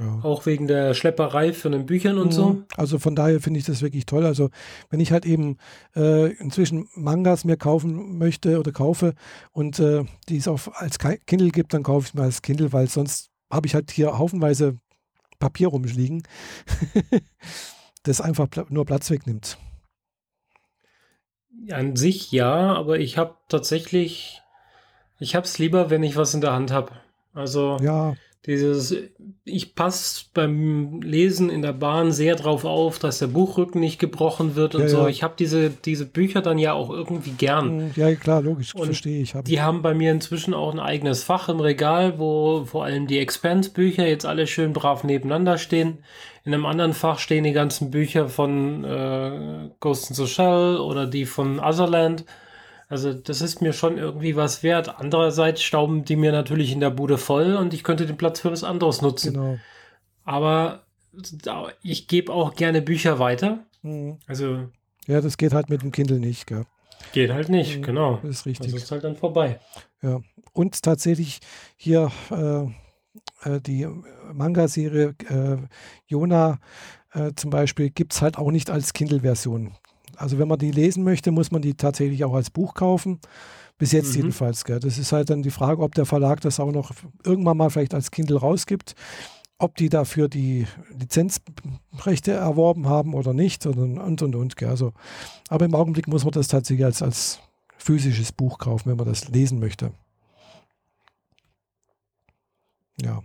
Ja. Auch wegen der Schlepperei für den Büchern und mhm. so.
Also von daher finde ich das wirklich toll. Also wenn ich halt eben äh, inzwischen Mangas mir kaufen möchte oder kaufe und äh, die es auch als Kindle gibt, dann kaufe ich mir als Kindle, weil sonst habe ich halt hier haufenweise Papier rumliegen, das einfach nur Platz wegnimmt.
An sich ja, aber ich habe tatsächlich, ich habe es lieber, wenn ich was in der Hand habe. Also
ja.
Dieses, ich passe beim Lesen in der Bahn sehr drauf auf, dass der Buchrücken nicht gebrochen wird und ja, so. Ja. Ich habe diese, diese Bücher dann ja auch irgendwie gern.
Mm, ja, klar, logisch, verstehe ich.
Hab die ich. haben bei mir inzwischen auch ein eigenes Fach im Regal, wo vor allem die Expense-Bücher jetzt alle schön brav nebeneinander stehen. In einem anderen Fach stehen die ganzen Bücher von äh, Ghost in the Shell oder die von Otherland. Also das ist mir schon irgendwie was wert. Andererseits stauben die mir natürlich in der Bude voll und ich könnte den Platz für was anderes nutzen. Genau. Aber ich gebe auch gerne Bücher weiter. Mhm. Also
ja, das geht halt mit dem Kindle nicht, gell?
Geht halt nicht, mhm, genau.
Das ist richtig.
Das ist halt dann vorbei.
Ja. Und tatsächlich hier äh, äh die Manga-Serie äh, Jona äh, zum Beispiel gibt es halt auch nicht als Kindle-Version. Also wenn man die lesen möchte, muss man die tatsächlich auch als Buch kaufen. Bis jetzt mhm. jedenfalls. Gell. Das ist halt dann die Frage, ob der Verlag das auch noch irgendwann mal vielleicht als Kindle rausgibt, ob die dafür die Lizenzrechte erworben haben oder nicht und und und. und gell. Also, aber im Augenblick muss man das tatsächlich als, als physisches Buch kaufen, wenn man das lesen möchte. Ja.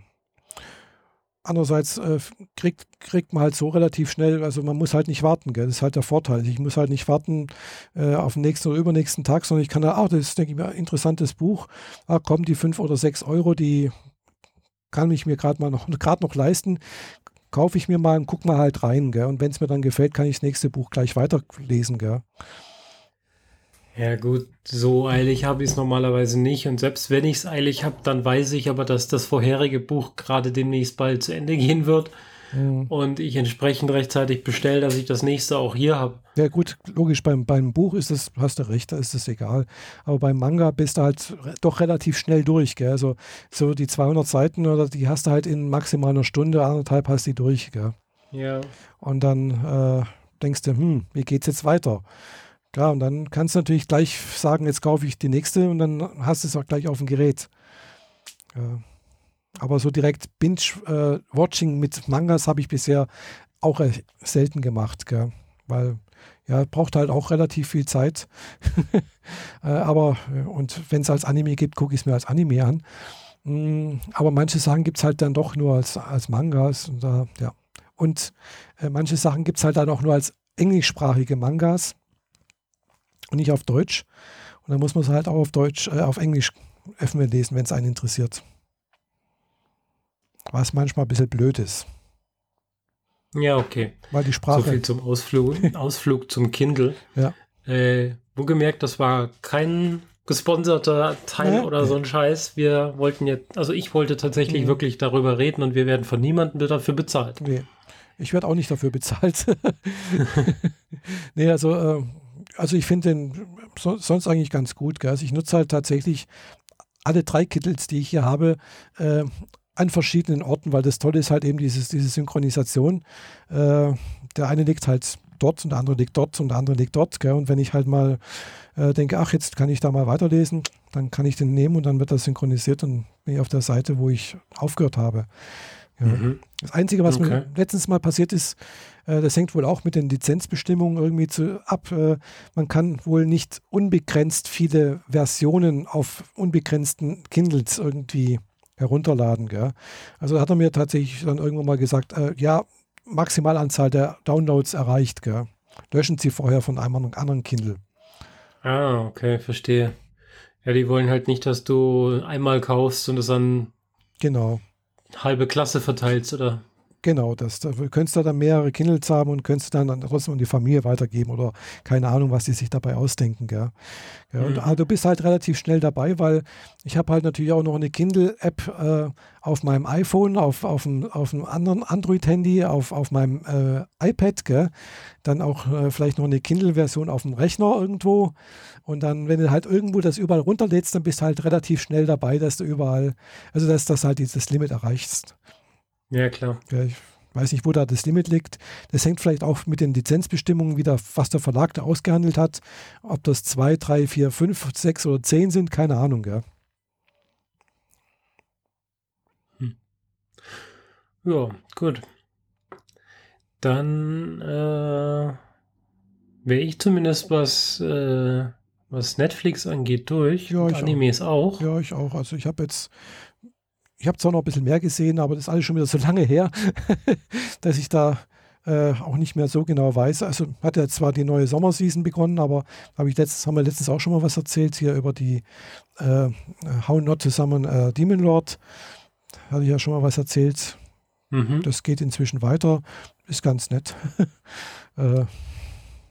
Andererseits äh, kriegt, kriegt man halt so relativ schnell, also man muss halt nicht warten, gell? das ist halt der Vorteil. Ich muss halt nicht warten äh, auf den nächsten oder übernächsten Tag, sondern ich kann da, ach, das ist, denke ich mir, ein interessantes Buch. Ah, kommen die fünf oder sechs Euro, die kann ich mir gerade mal noch, gerade noch leisten, kaufe ich mir mal und gucke mal halt rein. Gell? Und wenn es mir dann gefällt, kann ich das nächste Buch gleich weiterlesen. Gell?
Ja gut, so eilig habe ich es normalerweise nicht. Und selbst wenn ich es eilig habe, dann weiß ich aber, dass das vorherige Buch gerade demnächst bald zu Ende gehen wird. Mhm. Und ich entsprechend rechtzeitig bestelle, dass ich das nächste auch hier habe.
Ja gut, logisch, beim, beim Buch ist das, hast du recht, da ist das egal. Aber beim Manga bist du halt doch relativ schnell durch. Gell? Also so die 200 Seiten oder die hast du halt in maximal einer Stunde, anderthalb hast du die durch. Gell?
Ja.
Und dann äh, denkst du, hm, wie geht's jetzt weiter? Ja, und dann kannst du natürlich gleich sagen, jetzt kaufe ich die nächste und dann hast du es auch gleich auf dem Gerät. Aber so direkt Binge-Watching äh, mit Mangas habe ich bisher auch äh, selten gemacht, gell? weil ja, braucht halt auch relativ viel Zeit. äh, aber, und wenn es als Anime gibt, gucke ich es mir als Anime an. Mm, aber manche Sachen gibt es halt dann doch nur als, als Mangas. Und, ja. und äh, manche Sachen gibt es halt dann auch nur als englischsprachige Mangas und nicht auf Deutsch. Und dann muss man es halt auch auf Deutsch, äh, auf Englisch öffnen lesen, wenn es einen interessiert. Was manchmal ein bisschen blöd ist.
Ja, okay.
Weil die Sprache.
So viel zum Ausflug, Ausflug zum Kindle.
Ja.
Äh, wo gemerkt, das war kein gesponserter Teil ja, oder so ein Scheiß. Wir wollten jetzt, also ich wollte tatsächlich mhm. wirklich darüber reden und wir werden von niemandem dafür bezahlt.
Nee. Ich werde auch nicht dafür bezahlt. nee, also äh, also ich finde den so, sonst eigentlich ganz gut. Gell? Also ich nutze halt tatsächlich alle drei Kittels, die ich hier habe, äh, an verschiedenen Orten, weil das Tolle ist halt eben dieses, diese Synchronisation. Äh, der eine liegt halt dort und der andere liegt dort und der andere liegt dort. Gell? Und wenn ich halt mal äh, denke, ach, jetzt kann ich da mal weiterlesen, dann kann ich den nehmen und dann wird das synchronisiert und bin ich auf der Seite, wo ich aufgehört habe. Ja. Mhm. Das Einzige, was okay. mir letztens mal passiert ist, äh, das hängt wohl auch mit den Lizenzbestimmungen irgendwie zu, ab. Äh, man kann wohl nicht unbegrenzt viele Versionen auf unbegrenzten Kindles irgendwie herunterladen. Gell? Also hat er mir tatsächlich dann irgendwann mal gesagt, äh, ja, Maximalanzahl der Downloads erreicht. Gell? Löschen Sie vorher von einem anderen Kindle.
Ah, okay, verstehe. Ja, die wollen halt nicht, dass du einmal kaufst und es dann
genau
halbe Klasse verteilst, oder?
Genau, das, da könntest du dann mehrere Kindles haben und könntest dann, dann trotzdem an die Familie weitergeben oder keine Ahnung, was die sich dabei ausdenken. Gell? Ja, und, mhm. aber du bist halt relativ schnell dabei, weil ich habe halt natürlich auch noch eine Kindle-App äh, auf meinem iPhone, auf, auf, einem, auf einem anderen Android-Handy, auf, auf meinem äh, iPad, gell? dann auch äh, vielleicht noch eine Kindle-Version auf dem Rechner irgendwo. Und dann, wenn du halt irgendwo das überall runterlädst, dann bist du halt relativ schnell dabei, dass du überall, also dass das halt dieses Limit erreichst.
Ja, klar.
Ja, ich weiß nicht, wo da das Limit liegt. Das hängt vielleicht auch mit den Lizenzbestimmungen wieder, was der Verlag da ausgehandelt hat. Ob das zwei, drei, vier, fünf, sechs oder zehn sind, keine Ahnung, ja.
Hm. Ja, gut. Dann äh, wäre ich zumindest was, äh, was Netflix angeht durch.
Ja, ich
Animes auch.
auch. Ja, ich auch. Also ich habe jetzt ich habe zwar noch ein bisschen mehr gesehen, aber das ist alles schon wieder so lange her, dass ich da äh, auch nicht mehr so genau weiß. Also hat ja zwar die neue Sommerseason begonnen, aber habe ich letztens, haben wir letztens auch schon mal was erzählt hier über die äh, How Not to Summon äh, Demon Lord. Hatte ich ja schon mal was erzählt. Mhm. Das geht inzwischen weiter. Ist ganz nett.
äh,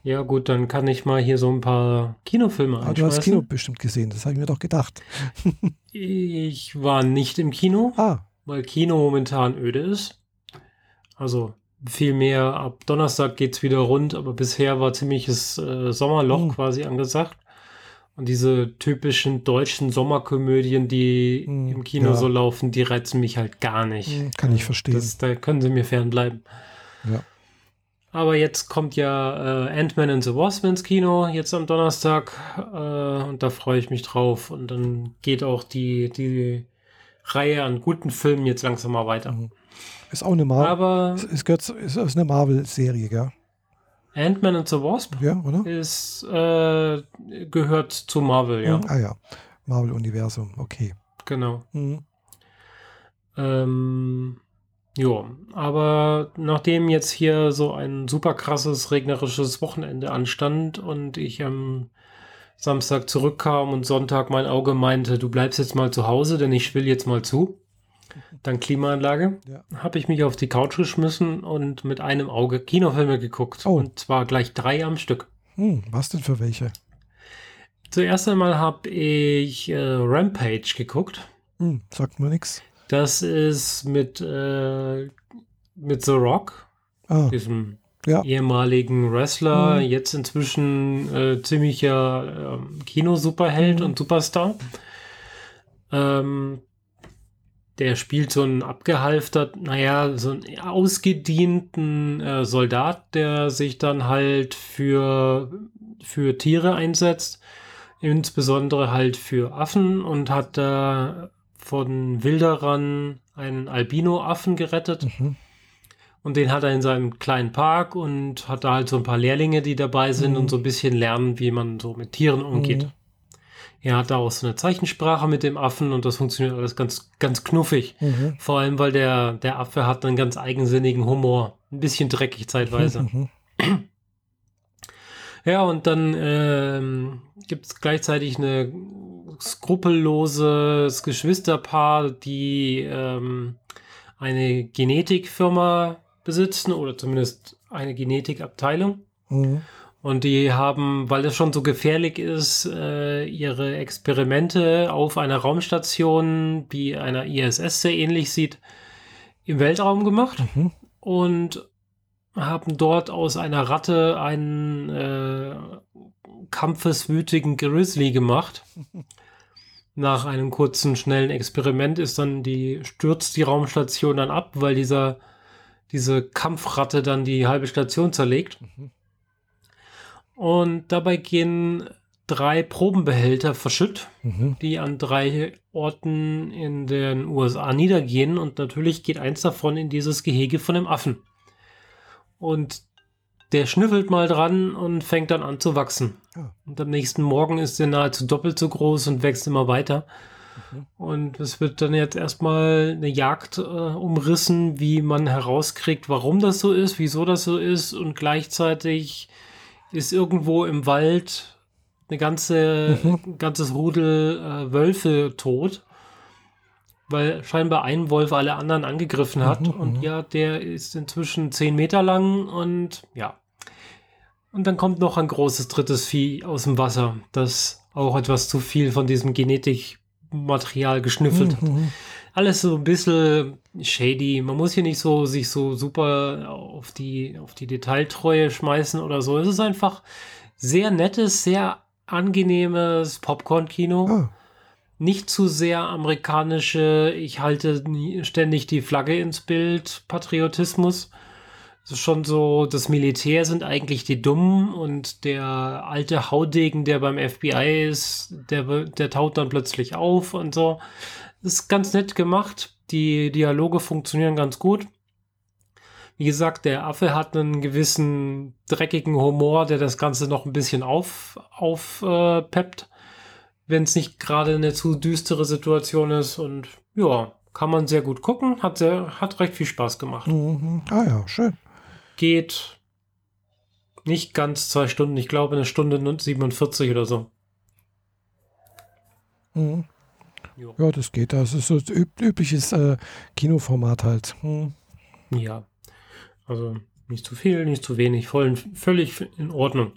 ja, gut, dann kann ich mal hier so ein paar Kinofilme
anschauen. Ah, du hast Kino bestimmt gesehen, das habe ich mir doch gedacht.
ich war nicht im Kino, ah. weil Kino momentan öde ist. Also vielmehr ab Donnerstag geht es wieder rund, aber bisher war ziemliches äh, Sommerloch mhm. quasi angesagt. Und diese typischen deutschen Sommerkomödien, die mhm, im Kino ja. so laufen, die reizen mich halt gar nicht.
Hm, kann ich verstehen. Das,
da können sie mir fernbleiben.
Ja.
Aber jetzt kommt ja äh, Ant-Man and the Wasp ins Kino, jetzt am Donnerstag. Äh, und da freue ich mich drauf. Und dann geht auch die, die Reihe an guten Filmen jetzt langsam mal weiter. Mhm.
Ist auch eine Marvel. Aber ist, ist, ist, ist eine Marvel-Serie, gell?
Ant-Man and the Wasp?
Ja, oder?
Ist, äh, gehört zu Marvel, ja.
Mhm. Ah ja, Marvel-Universum, okay.
Genau. Mhm. Ähm, ja, aber nachdem jetzt hier so ein super krasses regnerisches Wochenende anstand und ich am Samstag zurückkam und Sonntag mein Auge meinte, du bleibst jetzt mal zu Hause, denn ich will jetzt mal zu, dann Klimaanlage, ja. habe ich mich auf die Couch geschmissen und mit einem Auge Kinofilme geguckt. Oh. Und zwar gleich drei am Stück.
Hm, was denn für welche?
Zuerst einmal habe ich äh, Rampage geguckt.
Hm, sagt mir nichts.
Das ist mit, äh, mit The Rock, ah, diesem ja. ehemaligen Wrestler, mhm. jetzt inzwischen äh, ziemlicher äh, Kinosuperheld mhm. und Superstar. Ähm, der spielt so einen abgehalftert, naja, so einen ausgedienten äh, Soldat, der sich dann halt für, für Tiere einsetzt, insbesondere halt für Affen und hat da von Wilderern einen Albino-Affen gerettet. Mhm. Und den hat er in seinem kleinen Park und hat da halt so ein paar Lehrlinge, die dabei sind mhm. und so ein bisschen lernen, wie man so mit Tieren umgeht. Mhm. Er hat da auch so eine Zeichensprache mit dem Affen und das funktioniert alles ganz, ganz knuffig. Mhm. Vor allem, weil der, der Affe hat einen ganz eigensinnigen Humor. Ein bisschen dreckig zeitweise. Mhm. Ja, und dann ähm, gibt es gleichzeitig eine skrupelloses Geschwisterpaar, die ähm, eine Genetikfirma besitzen oder zumindest eine Genetikabteilung. Mhm. Und die haben, weil es schon so gefährlich ist, äh, ihre Experimente auf einer Raumstation, die einer ISS sehr ähnlich sieht, im Weltraum gemacht. Mhm. Und haben dort aus einer Ratte einen äh, kampfeswütigen Grizzly gemacht. Nach einem kurzen, schnellen Experiment ist dann die, stürzt die Raumstation dann ab, weil dieser, diese Kampfratte dann die halbe Station zerlegt. Mhm. Und dabei gehen drei Probenbehälter verschütt, mhm. die an drei Orten in den USA niedergehen. Und natürlich geht eins davon in dieses Gehege von dem Affen. Und der schnüffelt mal dran und fängt dann an zu wachsen. Ja. Und am nächsten Morgen ist er nahezu doppelt so groß und wächst immer weiter. Mhm. Und es wird dann jetzt erstmal eine Jagd äh, umrissen, wie man herauskriegt, warum das so ist, wieso das so ist. Und gleichzeitig ist irgendwo im Wald eine ganze, mhm. ein ganzes Rudel äh, Wölfe tot weil scheinbar ein Wolf alle anderen angegriffen hat. Mhm, und mhm. ja, der ist inzwischen zehn Meter lang und ja. Und dann kommt noch ein großes drittes Vieh aus dem Wasser, das auch etwas zu viel von diesem Genetikmaterial geschnüffelt hat. Mhm, Alles so ein bisschen shady. Man muss hier nicht so sich so super auf die, auf die Detailtreue schmeißen oder so. Es ist einfach sehr nettes, sehr angenehmes Popcorn-Kino. Oh nicht zu sehr amerikanische, ich halte ständig die Flagge ins Bild, Patriotismus. Es ist schon so, das Militär sind eigentlich die Dummen und der alte Haudegen, der beim FBI ist, der, der taut dann plötzlich auf und so. Das ist ganz nett gemacht. Die Dialoge funktionieren ganz gut. Wie gesagt, der Affe hat einen gewissen dreckigen Humor, der das Ganze noch ein bisschen auf, aufpeppt. Äh, wenn es nicht gerade eine zu düstere Situation ist. Und ja, kann man sehr gut gucken. Hat, sehr, hat recht viel Spaß gemacht.
Mhm. Ah ja, schön.
Geht nicht ganz zwei Stunden. Ich glaube eine Stunde 47 oder so.
Mhm. Ja, das geht. Das ist so üb übliches äh, Kinoformat halt. Mhm.
Ja. Also nicht zu viel, nicht zu wenig. Voll, völlig in Ordnung.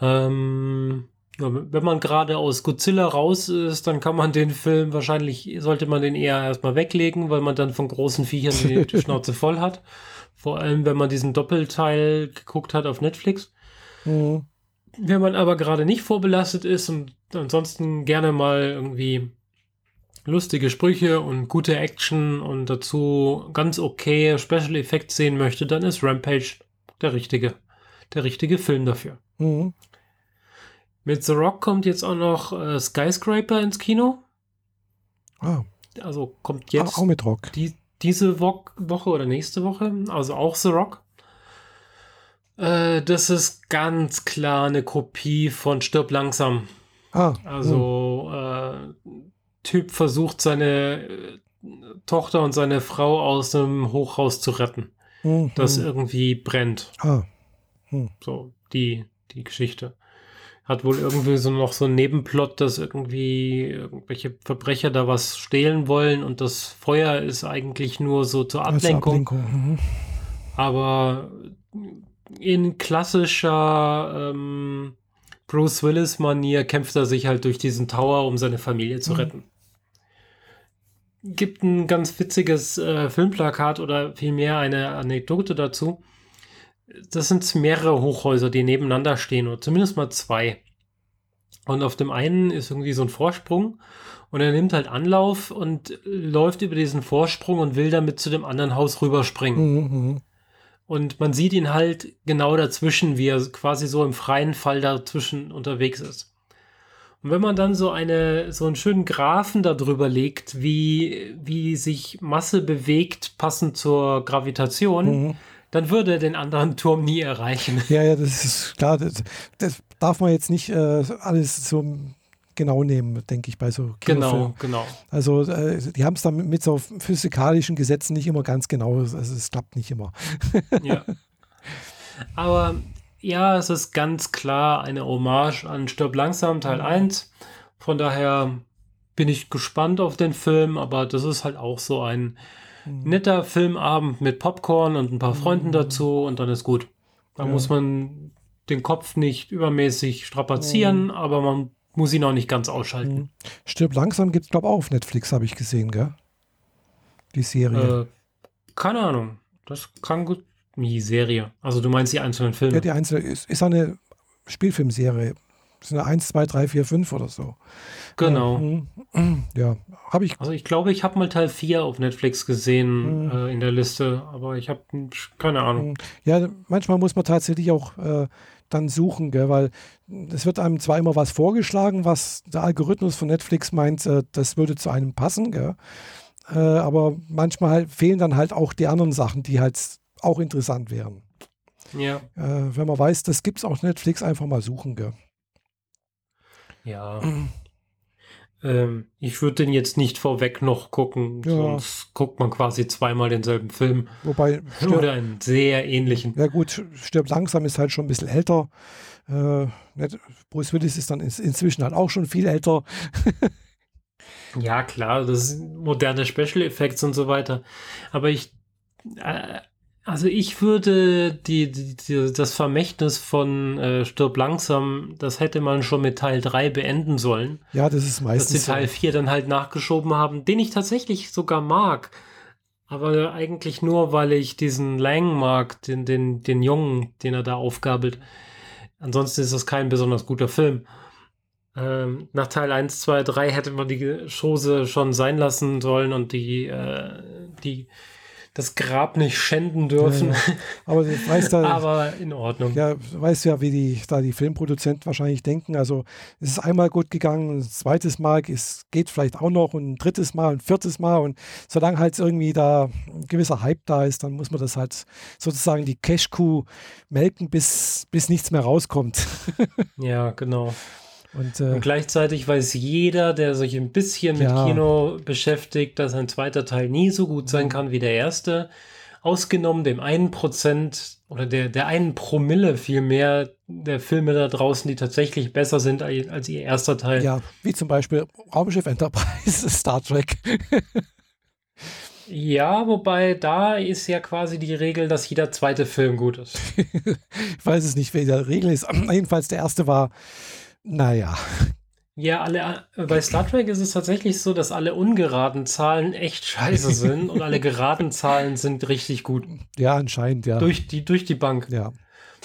Ähm, ja, wenn man gerade aus Godzilla raus ist, dann kann man den Film wahrscheinlich, sollte man den eher erstmal weglegen, weil man dann von großen Viechern die, die Schnauze voll hat. Vor allem, wenn man diesen Doppelteil geguckt hat auf Netflix. Mhm. Wenn man aber gerade nicht vorbelastet ist und ansonsten gerne mal irgendwie lustige Sprüche und gute Action und dazu ganz okay Special Effects sehen möchte, dann ist Rampage der richtige, der richtige Film dafür. Mhm. Mit The Rock kommt jetzt auch noch äh, Skyscraper ins Kino. Ah. Also kommt jetzt.
Auch mit Rock.
Die, diese Wo Woche oder nächste Woche. Also auch The Rock. Äh, das ist ganz klar eine Kopie von Stirb langsam. Ah. Also hm. äh, Typ versucht seine äh, Tochter und seine Frau aus dem Hochhaus zu retten, hm, das irgendwie brennt. Ah. Hm. So, die, die Geschichte hat wohl irgendwie so noch so einen Nebenplot, dass irgendwie irgendwelche Verbrecher da was stehlen wollen und das Feuer ist eigentlich nur so zur Ablenkung. Ablenkung. Mhm. Aber in klassischer ähm, Bruce Willis-Manier kämpft er sich halt durch diesen Tower, um seine Familie zu mhm. retten. Gibt ein ganz witziges äh, Filmplakat oder vielmehr eine Anekdote dazu das sind mehrere Hochhäuser, die nebeneinander stehen, oder zumindest mal zwei. Und auf dem einen ist irgendwie so ein Vorsprung und er nimmt halt Anlauf und läuft über diesen Vorsprung und will damit zu dem anderen Haus rüberspringen. Mhm. mhm. Und man sieht ihn halt genau dazwischen, wie er quasi so im freien Fall dazwischen unterwegs ist. Und wenn man dann so eine, so einen schönen Graphen darüber legt, wie, wie sich Masse bewegt, passend zur Gravitation, mhm dann würde er den anderen Turm nie erreichen.
Ja, ja, das ist klar. Das, das darf man jetzt nicht äh, alles so genau nehmen, denke ich, bei so
Kinofilmen. Genau, genau.
Also äh, die haben es dann mit, mit, so physikalischen Gesetzen nicht immer ganz genau. Also es klappt nicht immer.
ja. Aber ja, es ist ganz klar eine Hommage an Stirb langsam Teil 1. Von daher bin ich gespannt auf den Film, aber das ist halt auch so ein Mhm. Netter Filmabend mit Popcorn und ein paar Freunden mhm. dazu und dann ist gut. Da ja. muss man den Kopf nicht übermäßig strapazieren, mhm. aber man muss ihn auch nicht ganz ausschalten. Mhm.
Stirb langsam gibt es, glaube ich, auch auf Netflix, habe ich gesehen, gell? Die Serie. Äh,
keine Ahnung. Das kann gut. Die Serie. Also du meinst die einzelnen Filme.
Ja, die einzelne ist, ist eine Spielfilmserie. Sind 1, 2, 3, 4, 5 oder so.
Genau.
Ja, habe ich.
Also ich glaube, ich habe mal Teil 4 auf Netflix gesehen mhm. äh, in der Liste, aber ich habe keine Ahnung.
Ja, manchmal muss man tatsächlich auch äh, dann suchen, gell, weil es wird einem zwar immer was vorgeschlagen, was der Algorithmus von Netflix meint, äh, das würde zu einem passen, gell, äh, aber manchmal halt fehlen dann halt auch die anderen Sachen, die halt auch interessant wären.
Ja.
Äh, wenn man weiß, das gibt es auf Netflix, einfach mal suchen, gell.
Ja. ähm, ich würde den jetzt nicht vorweg noch gucken, ja. sonst guckt man quasi zweimal denselben Film.
Wobei.
Stirb, Oder einen sehr ähnlichen.
Ja, gut, stirbt langsam ist halt schon ein bisschen älter. Äh, Bruce Willis ist dann inzwischen halt auch schon viel älter.
ja, klar, das sind moderne Special Effects und so weiter. Aber ich, äh, also ich würde die, die, die, das Vermächtnis von äh, Stirb langsam, das hätte man schon mit Teil 3 beenden sollen.
Ja, das ist meistens.
Dass sie Teil so. 4 dann halt nachgeschoben haben, den ich tatsächlich sogar mag. Aber eigentlich nur, weil ich diesen Lang mag, den, den, den Jungen, den er da aufgabelt. Ansonsten ist das kein besonders guter Film. ähm, nach Teil 1, 2, 3 hätte man die Chose schon sein lassen sollen und die, äh, die das Grab nicht schänden dürfen. Ja.
Aber weißt da,
aber in Ordnung.
Ja, du weißt ja, wie die da die Filmproduzenten wahrscheinlich denken. Also es ist einmal gut gegangen, ein zweites Mal es geht vielleicht auch noch und ein drittes Mal, ein viertes Mal und solange halt irgendwie da ein gewisser Hype da ist, dann muss man das halt sozusagen die Cash-Kuh melken, bis, bis nichts mehr rauskommt.
ja, genau. Und, äh, und, gleichzeitig weiß jeder, der sich ein bisschen ja. mit Kino beschäftigt, dass ein zweiter Teil nie so gut sein kann wie der erste. Ausgenommen dem einen Prozent oder der, der einen Promille vielmehr der Filme da draußen, die tatsächlich besser sind als ihr erster Teil.
Ja, wie zum Beispiel Raumschiff Enterprise, Star Trek.
Ja, wobei da ist ja quasi die Regel, dass jeder zweite Film gut ist.
ich weiß es nicht, wer die Regel ist. Jedenfalls der erste war naja.
Ja, alle, bei Star Trek ist es tatsächlich so, dass alle ungeraden Zahlen echt scheiße sind und alle geraden Zahlen sind richtig gut.
Ja, anscheinend, ja.
Durch die, durch die Bank.
Ja.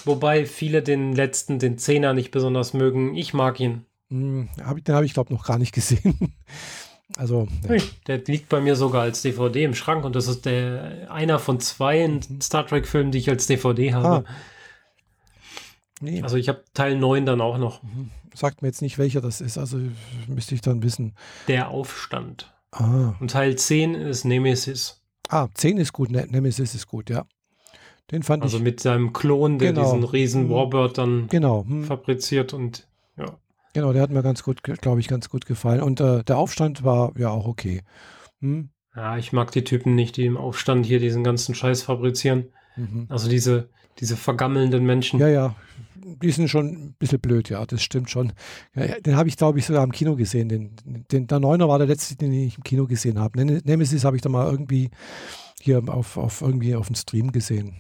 Wobei viele den letzten, den Zehner nicht besonders mögen. Ich mag ihn.
Hm, hab, den habe ich, glaube ich, noch gar nicht gesehen. Also.
Ja. Der liegt bei mir sogar als DVD im Schrank und das ist der einer von zwei mhm. Star Trek-Filmen, die ich als DVD habe. Ah. Nee. Also ich habe Teil 9 dann auch noch. Mhm
sagt mir jetzt nicht, welcher das ist, also müsste ich dann wissen.
Der Aufstand. Ah. Und Teil 10 ist Nemesis.
Ah, 10 ist gut, ne Nemesis ist gut, ja. Den fand
also
ich.
Also mit seinem Klon, der genau. diesen riesen hm. Warbird dann
genau.
Hm. fabriziert und ja.
Genau, der hat mir ganz gut, glaube ich, ganz gut gefallen. Und äh, der Aufstand war ja auch okay. Hm?
Ja, ich mag die Typen nicht, die im Aufstand hier diesen ganzen Scheiß fabrizieren. Mhm. Also diese, diese vergammelnden Menschen.
Ja, ja, die sind schon ein bisschen blöd, ja, das stimmt schon. Ja, den habe ich, glaube ich, sogar im Kino gesehen. Den, den, der Neuner war der letzte, den ich im Kino gesehen habe. Nemesis habe ich da mal irgendwie hier auf, auf irgendwie auf dem Stream gesehen.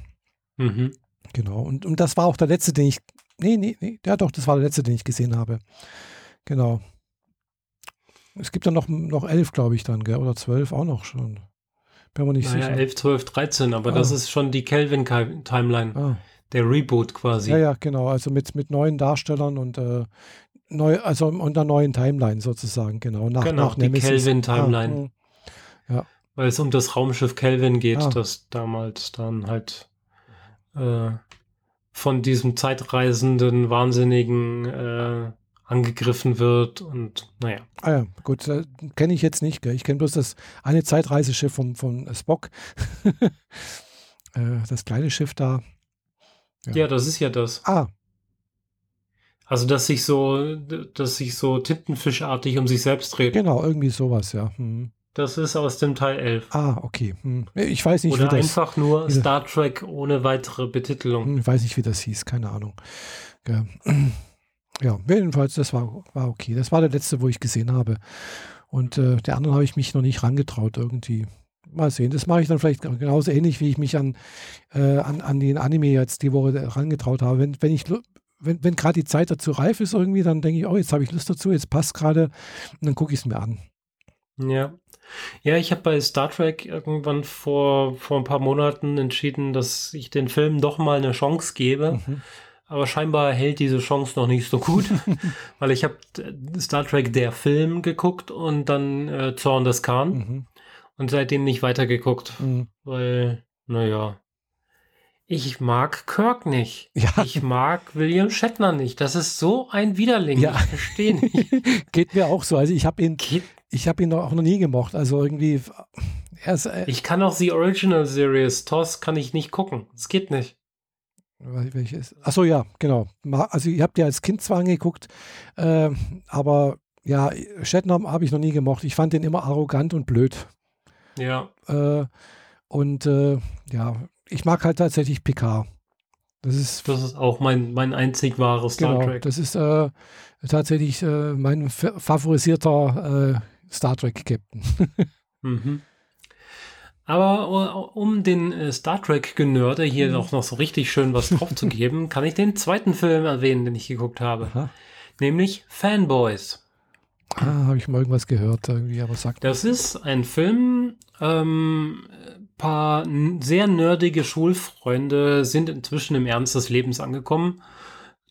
Mhm. Genau. Und, und das war auch der letzte, den ich. Nee, nee, nee. Ja, doch, das war der letzte, den ich gesehen habe. Genau. Es gibt dann noch, noch elf, glaube ich, dann, gell? oder zwölf auch noch schon.
Bin mir nicht naja, sicher. 11, 12, 13, aber ah. das ist schon die Kelvin-Timeline. Ah. Der Reboot quasi.
Ja, ja, genau. Also mit, mit neuen Darstellern und äh, neu, also unter neuen Timeline sozusagen, genau.
Nach, genau, nach die Kelvin-Timeline. Ah, ja. Weil es um das Raumschiff Kelvin geht, ah. das damals dann halt äh, von diesem zeitreisenden, wahnsinnigen äh, angegriffen wird und naja.
Ah ja, gut, äh, kenne ich jetzt nicht. Gell? Ich kenne bloß das eine Zeitreiseschiff vom, von Spock. äh, das kleine Schiff da.
Ja. ja, das ist ja das.
Ah.
Also, dass sich so, dass sich so tintenfischartig um sich selbst dreht.
Genau, irgendwie sowas, ja. Hm.
Das ist aus dem Teil 11.
Ah, okay. Hm. Ich weiß nicht,
Oder wie das... einfach nur Star Trek ohne weitere Betitelung.
Hm, ich weiß nicht, wie das hieß, keine Ahnung. Ja, ja jedenfalls, das war, war okay. Das war der letzte, wo ich gesehen habe. Und äh, der anderen habe ich mich noch nicht rangetraut irgendwie mal sehen. Das mache ich dann vielleicht genauso ähnlich, wie ich mich an, äh, an, an den Anime jetzt die Woche herangetraut habe. Wenn, wenn ich wenn, wenn gerade die Zeit dazu reif ist irgendwie, dann denke ich, oh, jetzt habe ich Lust dazu, jetzt passt gerade und dann gucke ich es mir an.
Ja. Ja, ich habe bei Star Trek irgendwann vor, vor ein paar Monaten entschieden, dass ich den Film doch mal eine Chance gebe. Mhm. Aber scheinbar hält diese Chance noch nicht so gut, weil ich habe Star Trek der Film geguckt und dann äh, Zorn des Khan. Mhm. Und seitdem nicht weitergeguckt, mhm. weil, naja, ich mag Kirk nicht. Ja. Ich mag William Shatner nicht. Das ist so ein Widerling. Ja. Ich verstehe nicht.
Geht mir auch so. Also ich habe ihn, Geht ich habe ihn auch noch nie gemocht. Also irgendwie.
Ist, äh, ich kann auch die Original Series TOS kann ich nicht gucken. Es geht nicht.
Welches? Achso, ja, genau. Also ich habe die als Kind zwar angeguckt, äh, aber ja, Shatner habe ich noch nie gemocht. Ich fand den immer arrogant und blöd.
Ja.
Äh, und äh, ja, ich mag halt tatsächlich Picard. Das ist,
das ist auch mein, mein einzig wahres Star genau, Trek.
Das ist äh, tatsächlich äh, mein favorisierter äh, Star Trek Captain.
mhm. Aber um den äh, Star Trek-Genörde hier mhm. noch, noch so richtig schön was drauf zu geben, kann ich den zweiten Film erwähnen, den ich geguckt habe. Aha. Nämlich Fanboys.
Ah, habe ich mal irgendwas gehört, irgendwie, aber sagt.
Das ist ein Film, ähm, paar sehr nerdige Schulfreunde sind inzwischen im Ernst des Lebens angekommen.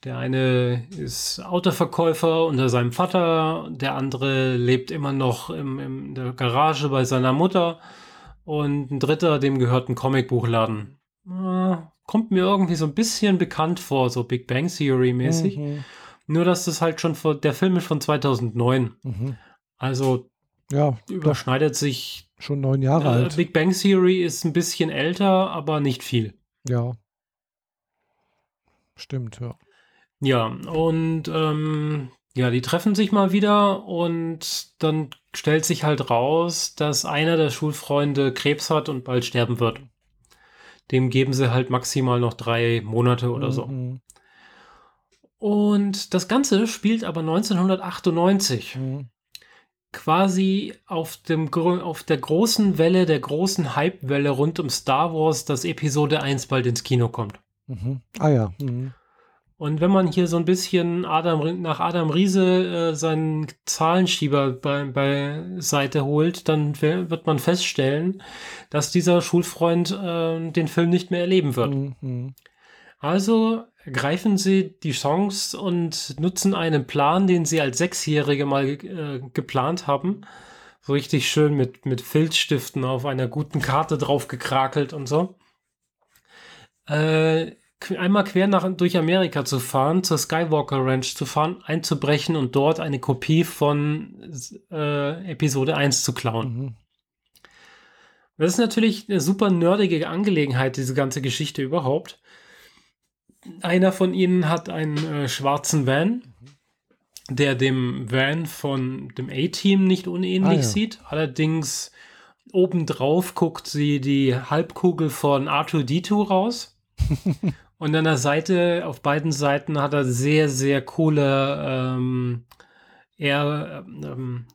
Der eine ist Autoverkäufer unter seinem Vater, der andere lebt immer noch im, in der Garage bei seiner Mutter und ein dritter, dem gehört ein Comicbuchladen. Äh, kommt mir irgendwie so ein bisschen bekannt vor, so Big Bang Theory mäßig. Mhm. Nur, dass das halt schon vor, der Film ist von 2009. Mhm. Also ja, überschneidet sich.
Schon neun Jahre äh, alt.
Big Bang Theory ist ein bisschen älter, aber nicht viel.
Ja. Stimmt, ja.
Ja, und ähm, ja, die treffen sich mal wieder und dann stellt sich halt raus, dass einer der Schulfreunde Krebs hat und bald sterben wird. Dem geben sie halt maximal noch drei Monate oder so. Mhm. Und das Ganze spielt aber 1998. Mhm. Quasi auf, dem, auf der großen Welle, der großen Hype-Welle rund um Star Wars, dass Episode 1 bald ins Kino kommt.
Mhm. Ah ja. Mhm.
Und wenn man hier so ein bisschen Adam, nach Adam Riese äh, seinen Zahlenschieber bei, bei Seite holt, dann wird man feststellen, dass dieser Schulfreund äh, den Film nicht mehr erleben wird. Mhm. Also ergreifen sie die Chance und nutzen einen Plan, den sie als Sechsjährige mal äh, geplant haben. So richtig schön mit, mit Filzstiften auf einer guten Karte drauf gekrakelt und so. Äh, einmal quer nach, durch Amerika zu fahren, zur Skywalker Ranch zu fahren, einzubrechen und dort eine Kopie von äh, Episode 1 zu klauen. Mhm. Das ist natürlich eine super nerdige Angelegenheit, diese ganze Geschichte überhaupt. Einer von ihnen hat einen äh, schwarzen Van, der dem Van von dem A-Team nicht unähnlich ah, ja. sieht. Allerdings obendrauf guckt sie die Halbkugel von R2D2 raus. Und an der Seite, auf beiden Seiten hat er sehr, sehr coole ähm, Air ähm,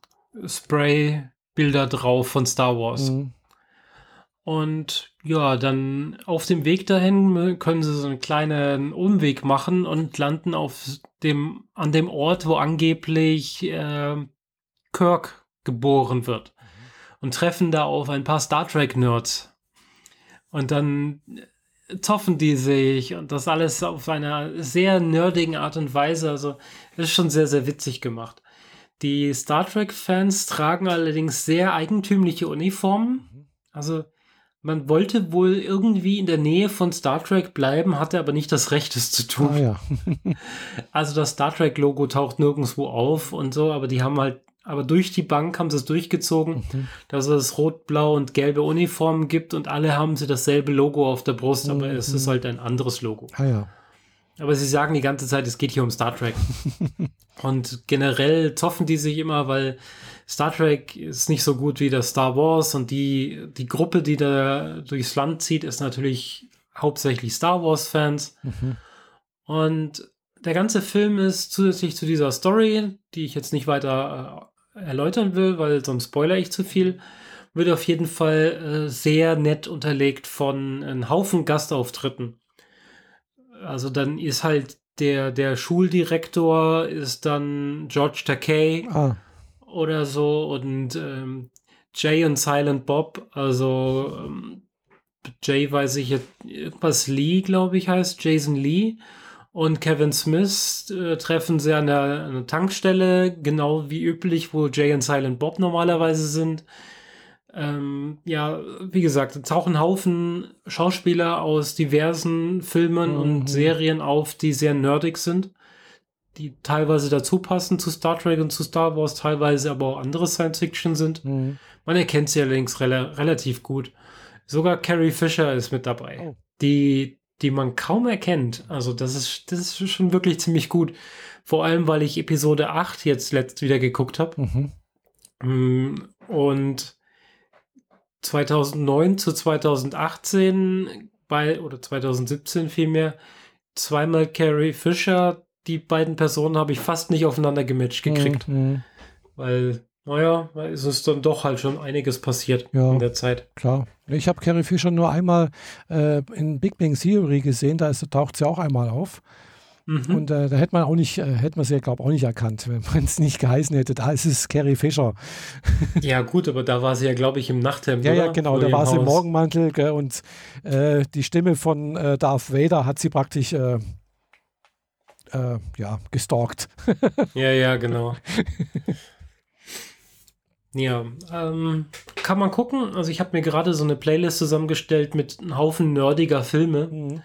Spray-Bilder drauf von Star Wars. Mhm. Und ja, dann auf dem Weg dahin können sie so einen kleinen Umweg machen und landen auf dem, an dem Ort, wo angeblich äh, Kirk geboren wird. Mhm. Und treffen da auf ein paar Star Trek-Nerds. Und dann zoffen die sich und das alles auf einer sehr nerdigen Art und Weise. Also ist schon sehr, sehr witzig gemacht. Die Star Trek-Fans tragen allerdings sehr eigentümliche Uniformen. Mhm. Also man wollte wohl irgendwie in der Nähe von Star Trek bleiben, hatte aber nicht das Recht, es zu tun. Ah, ja. also das Star Trek-Logo taucht nirgendwo auf und so, aber die haben halt aber durch die Bank haben sie es durchgezogen, mhm. dass es rot, blau und gelbe Uniformen gibt und alle haben sie dasselbe Logo auf der Brust, aber mhm. es ist halt ein anderes Logo.
Ah, ja.
Aber sie sagen die ganze Zeit, es geht hier um Star Trek. und generell zoffen die sich immer, weil Star Trek ist nicht so gut wie das Star Wars und die, die Gruppe, die da durchs Land zieht, ist natürlich hauptsächlich Star Wars-Fans. Mhm. Und der ganze Film ist zusätzlich zu dieser Story, die ich jetzt nicht weiter äh, erläutern will, weil sonst spoiler ich zu viel, wird auf jeden Fall äh, sehr nett unterlegt von einem Haufen Gastauftritten. Also dann ist halt der, der Schuldirektor ist dann George Takei ah. Oder so und ähm, Jay und Silent Bob, also ähm, Jay weiß ich jetzt, irgendwas Lee, glaube ich, heißt Jason Lee und Kevin Smith äh, treffen sie an der, an der, Tankstelle, genau wie üblich, wo Jay und Silent Bob normalerweise sind. Ähm, ja, wie gesagt, es tauchen Haufen Schauspieler aus diversen Filmen mhm. und Serien auf, die sehr nerdig sind, die teilweise dazu passen zu Star Trek und zu Star Wars, teilweise aber auch andere Science Fiction sind. Mhm. Man erkennt sie allerdings rel relativ gut. Sogar Carrie Fisher ist mit dabei. Oh. Die die man kaum erkennt. Also das ist, das ist schon wirklich ziemlich gut. Vor allem, weil ich Episode 8 jetzt letzt wieder geguckt habe. Mhm. Mm, und 2009 zu 2018 bei, oder 2017 vielmehr, zweimal Carrie Fisher. Die beiden Personen habe ich fast nicht aufeinander gematcht gekriegt. Mhm. Weil naja, es ist dann doch halt schon einiges passiert ja, in der Zeit.
Klar. Ich habe Carrie Fisher nur einmal äh, in Big Bang Theory gesehen, da ist, taucht sie auch einmal auf. Mhm. Und äh, da hätte man auch nicht, äh, hätte man sie ja, glaube ich, auch nicht erkannt, wenn man es nicht geheißen hätte. Da ist es Carrie Fisher.
ja, gut, aber da war sie ja, glaube ich, im Nachthemd.
Ja, oder? ja, genau, da war sie im Morgenmantel gell, und äh, die Stimme von äh, Darth Vader hat sie praktisch äh, ja, gestalkt.
ja, ja, genau. Ja, ähm, kann man gucken. Also ich habe mir gerade so eine Playlist zusammengestellt mit einem Haufen nerdiger Filme. Mhm.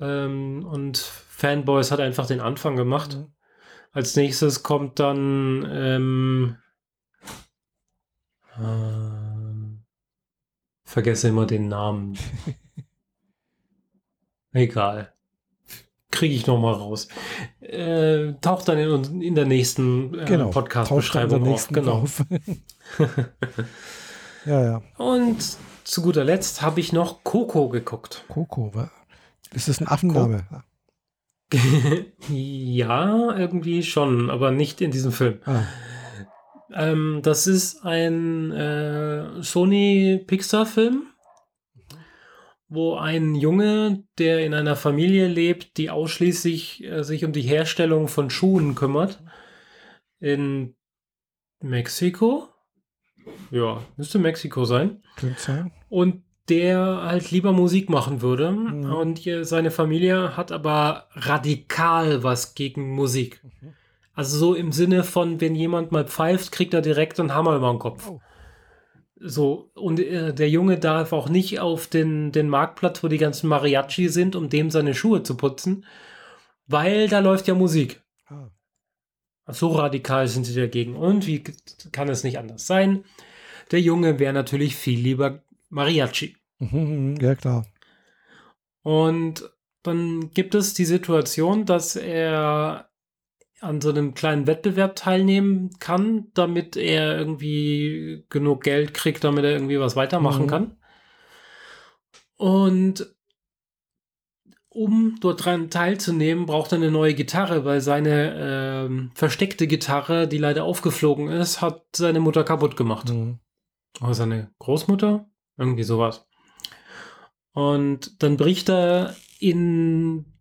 Ähm, und Fanboys hat einfach den Anfang gemacht. Mhm. Als nächstes kommt dann ähm, äh, vergesse immer den Namen. Egal kriege ich noch mal raus. Äh, taucht dann in, in der nächsten äh, genau, Podcast-Beschreibung auf. Genau. Auf.
ja, ja.
Und zu guter Letzt habe ich noch Coco geguckt.
Coco, was? Ist das ein Affenname?
ja, irgendwie schon, aber nicht in diesem Film. Ah. Ähm, das ist ein äh, Sony Pixar-Film wo ein Junge, der in einer Familie lebt, die ausschließlich äh, sich um die Herstellung von Schuhen kümmert, in Mexiko. Ja, müsste Mexiko sein. Und der halt lieber Musik machen würde. Mhm. Und seine Familie hat aber radikal was gegen Musik. Mhm. Also so im Sinne von, wenn jemand mal pfeift, kriegt er direkt einen Hammer über den Kopf. Oh. So, und äh, der Junge darf auch nicht auf den, den Marktplatz, wo die ganzen Mariachi sind, um dem seine Schuhe zu putzen, weil da läuft ja Musik. Ah. So radikal sind sie dagegen. Und wie kann es nicht anders sein? Der Junge wäre natürlich viel lieber Mariachi.
Mhm, ja, klar.
Und dann gibt es die Situation, dass er an so einem kleinen Wettbewerb teilnehmen kann, damit er irgendwie genug Geld kriegt, damit er irgendwie was weitermachen mhm. kann. Und um dort dran teilzunehmen, braucht er eine neue Gitarre, weil seine äh, versteckte Gitarre, die leider aufgeflogen ist, hat seine Mutter kaputt gemacht. Mhm. Oder seine Großmutter? Irgendwie sowas. Und dann bricht er in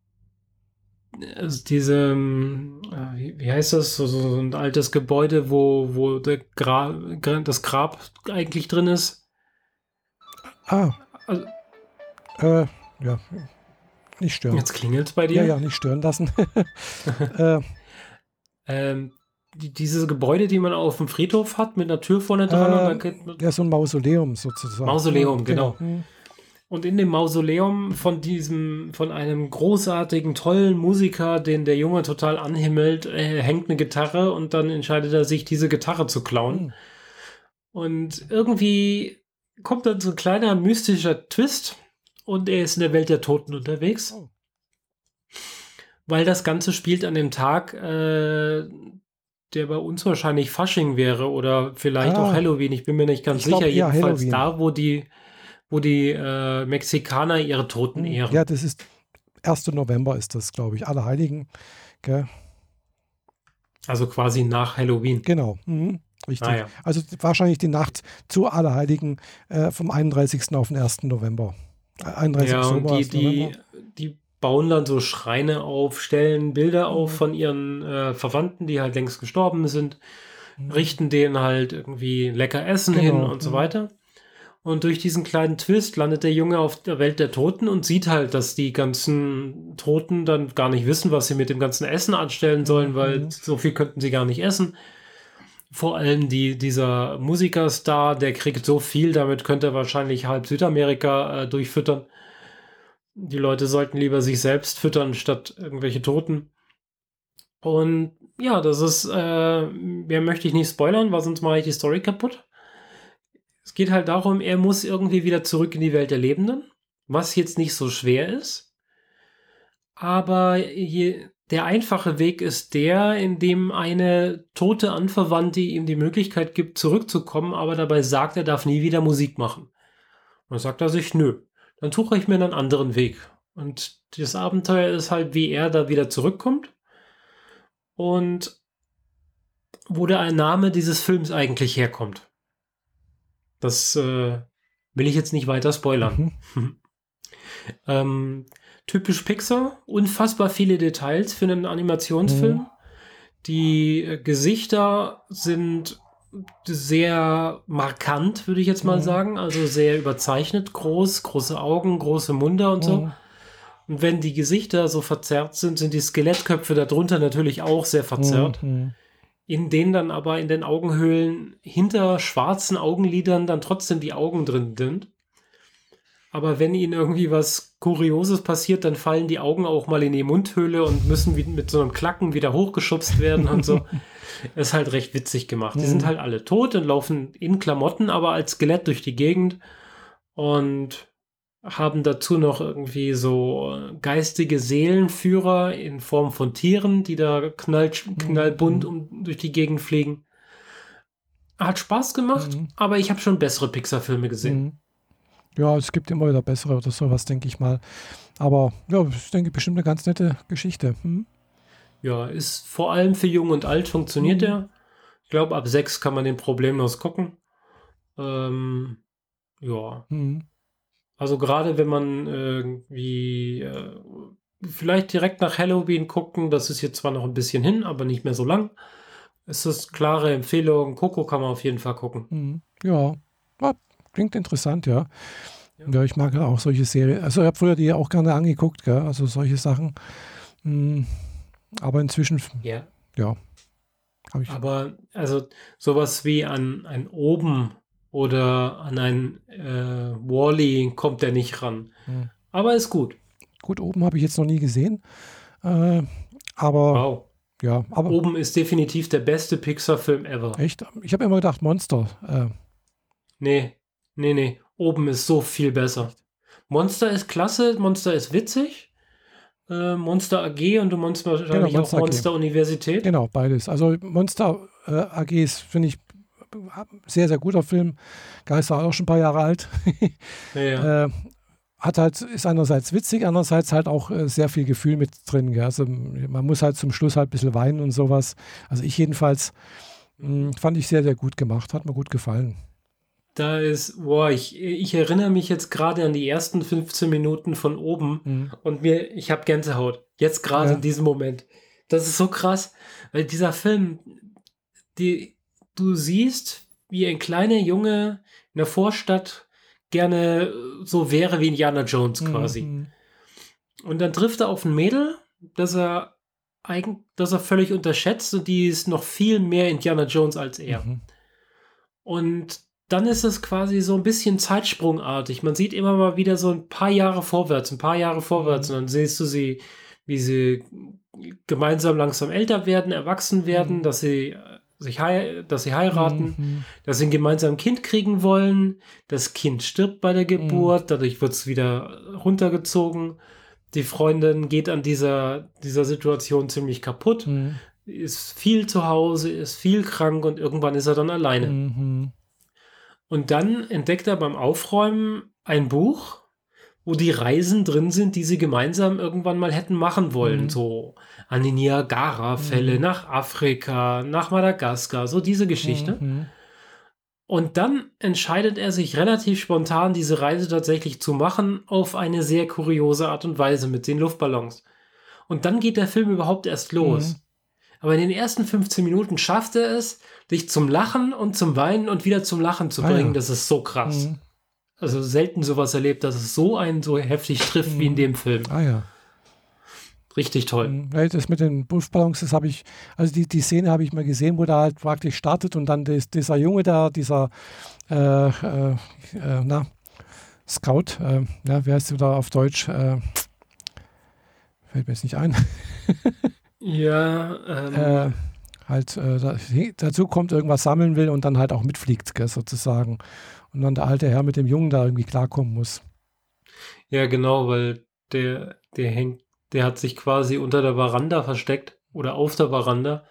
also diese, äh, wie heißt das, so, so ein altes Gebäude, wo, wo der Gra das Grab eigentlich drin ist.
Ah. Also, äh, ja, nicht stören.
Jetzt klingelt es bei dir?
Ja, ja, nicht stören lassen.
äh. ähm, die, diese Gebäude, die man auf dem Friedhof hat, mit einer Tür vorne dran.
Äh, ja, so ein Mausoleum sozusagen.
Mausoleum, genau. genau. Mhm. Und in dem Mausoleum von diesem, von einem großartigen, tollen Musiker, den der Junge total anhimmelt, äh, hängt eine Gitarre und dann entscheidet er sich, diese Gitarre zu klauen. Mhm. Und irgendwie kommt dann so ein kleiner mystischer Twist und er ist in der Welt der Toten unterwegs. Oh. Weil das Ganze spielt an dem Tag, äh, der bei uns wahrscheinlich Fasching wäre oder vielleicht ah. auch Halloween. Ich bin mir nicht ganz sicher. Glaub, ja, Jedenfalls Halloween. da, wo die wo die äh, Mexikaner ihre Toten hm, ehren.
Ja, das ist 1. November ist das, glaube ich, Allerheiligen. Gell?
Also quasi nach Halloween.
Genau. Mhm. Richtig. Ah, ja. Also wahrscheinlich die Nacht zu Allerheiligen äh, vom 31. auf den 1. November.
31. Ja, Oktober, die, die, die bauen dann so Schreine auf, stellen Bilder mhm. auf von ihren äh, Verwandten, die halt längst gestorben sind, mhm. richten denen halt irgendwie lecker Essen genau. hin und so mhm. weiter. Und durch diesen kleinen Twist landet der Junge auf der Welt der Toten und sieht halt, dass die ganzen Toten dann gar nicht wissen, was sie mit dem ganzen Essen anstellen sollen, weil mhm. so viel könnten sie gar nicht essen. Vor allem die, dieser Musikerstar, der kriegt so viel, damit könnte er wahrscheinlich halb Südamerika äh, durchfüttern. Die Leute sollten lieber sich selbst füttern, statt irgendwelche Toten. Und ja, das ist, äh, mehr möchte ich nicht spoilern, weil sonst mache ich die Story kaputt. Es geht halt darum, er muss irgendwie wieder zurück in die Welt der Lebenden, was jetzt nicht so schwer ist. Aber je, der einfache Weg ist der, in dem eine tote Anverwandte ihm die Möglichkeit gibt, zurückzukommen, aber dabei sagt, er darf nie wieder Musik machen. Und dann sagt er sich, nö, dann suche ich mir einen anderen Weg. Und das Abenteuer ist halt, wie er da wieder zurückkommt und wo der Name dieses Films eigentlich herkommt. Das äh, will ich jetzt nicht weiter spoilern. Mhm. ähm, typisch Pixar, unfassbar viele Details für einen Animationsfilm. Mhm. Die äh, Gesichter sind sehr markant, würde ich jetzt mal mhm. sagen. Also sehr überzeichnet, groß, große Augen, große Munde und so. Mhm. Und wenn die Gesichter so verzerrt sind, sind die Skelettköpfe darunter natürlich auch sehr verzerrt. Mhm. In denen dann aber in den Augenhöhlen hinter schwarzen Augenlidern dann trotzdem die Augen drin sind. Aber wenn ihnen irgendwie was Kurioses passiert, dann fallen die Augen auch mal in die Mundhöhle und müssen mit so einem Klacken wieder hochgeschubst werden und so. ist halt recht witzig gemacht. Die sind mhm. halt alle tot und laufen in Klamotten, aber als Skelett durch die Gegend und haben dazu noch irgendwie so geistige Seelenführer in Form von Tieren, die da knall, knallbunt mhm. um, durch die Gegend fliegen. Hat Spaß gemacht, mhm. aber ich habe schon bessere Pixar-Filme gesehen. Mhm.
Ja, es gibt immer wieder bessere oder sowas, denke ich mal. Aber ja, ich denke, bestimmt eine ganz nette Geschichte. Hm?
Ja, ist vor allem für Jung und Alt funktioniert mhm. er. Ich glaube, ab sechs kann man den problemlos gucken. Ähm, ja. Mhm. Also gerade wenn man irgendwie äh, vielleicht direkt nach Halloween gucken, das ist jetzt zwar noch ein bisschen hin, aber nicht mehr so lang. Es ist klare Empfehlung. Coco kann man auf jeden Fall gucken.
Mhm. Ja, klingt interessant, ja. ja. Ja, ich mag auch solche Serien. Also ich habe früher die auch gerne angeguckt, gell? also solche Sachen. Hm, aber inzwischen,
ja.
ja
ich. Aber also sowas wie an ein Oben oder an ein äh, Wally kommt der nicht ran. Hm. Aber ist gut.
Gut, oben habe ich jetzt noch nie gesehen. Äh, aber wow. ja, aber.
Oben ist definitiv der beste Pixar-Film ever.
Echt? Ich habe immer gedacht, Monster. Äh.
Nee, Nee, nee, oben ist so viel besser. Monster ist klasse, Monster ist witzig. Äh, Monster AG und du meinst wahrscheinlich genau, Monster auch Monster AG. Universität.
Genau, beides. Also Monster äh, AG ist, finde ich, sehr, sehr guter Film. Geister auch schon ein paar Jahre alt. ja, ja. Äh, hat halt, ist einerseits witzig, andererseits halt auch äh, sehr viel Gefühl mit drin. Gell? Also man muss halt zum Schluss halt ein bisschen weinen und sowas. Also ich jedenfalls mh, hm, fand ich sehr, sehr gut gemacht, hat mir gut gefallen.
Da ist, boah, ich, ich erinnere mich jetzt gerade an die ersten 15 Minuten von oben mhm. und mir, ich habe Gänsehaut. Jetzt gerade ja. in diesem Moment. Das ist so krass, weil dieser Film, die, du siehst, wie ein kleiner Junge in der Vorstadt gerne so wäre wie Indiana Jones quasi. Mhm. Und dann trifft er auf ein Mädel, das er eigentlich, das er völlig unterschätzt und die ist noch viel mehr Indiana Jones als er. Mhm. Und dann ist es quasi so ein bisschen zeitsprungartig. Man sieht immer mal wieder so ein paar Jahre vorwärts, ein paar Jahre vorwärts mhm. und dann siehst du sie, wie sie gemeinsam langsam älter werden, erwachsen werden, mhm. dass sie sich dass sie heiraten, mhm. dass sie ein gemeinsames Kind kriegen wollen, das Kind stirbt bei der Geburt, mhm. dadurch wird es wieder runtergezogen. Die Freundin geht an dieser, dieser Situation ziemlich kaputt, mhm. ist viel zu Hause, ist viel krank und irgendwann ist er dann alleine. Mhm. Und dann entdeckt er beim Aufräumen ein Buch, wo die Reisen drin sind, die sie gemeinsam irgendwann mal hätten machen wollen. Mhm. So an die Niagara-Fälle, mhm. nach Afrika, nach Madagaskar, so diese Geschichte. Mhm. Und dann entscheidet er sich relativ spontan, diese Reise tatsächlich zu machen, auf eine sehr kuriose Art und Weise mit den Luftballons. Und dann geht der Film überhaupt erst los. Mhm. Aber in den ersten 15 Minuten schafft er es, dich zum Lachen und zum Weinen und wieder zum Lachen zu bringen. Ah, ja. Das ist so krass. Mhm. Also selten sowas erlebt, dass es so einen so heftig trifft mhm. wie in mhm. dem Film.
Ah ja.
Richtig toll.
Mhm. Das mit den Luftballons, das habe ich, also die, die Szene habe ich mal gesehen, wo da halt praktisch startet und dann des, dieser Junge da, dieser, äh, äh, äh, na, Scout, äh, ja, wie heißt du da auf Deutsch? Äh, fällt mir jetzt nicht ein.
ja,
ähm halt äh, dazu kommt, irgendwas sammeln will und dann halt auch mitfliegt, gell, sozusagen. Und dann der alte Herr mit dem Jungen da irgendwie klarkommen muss.
Ja, genau, weil der, der hängt, der hat sich quasi unter der Veranda versteckt oder auf der Veranda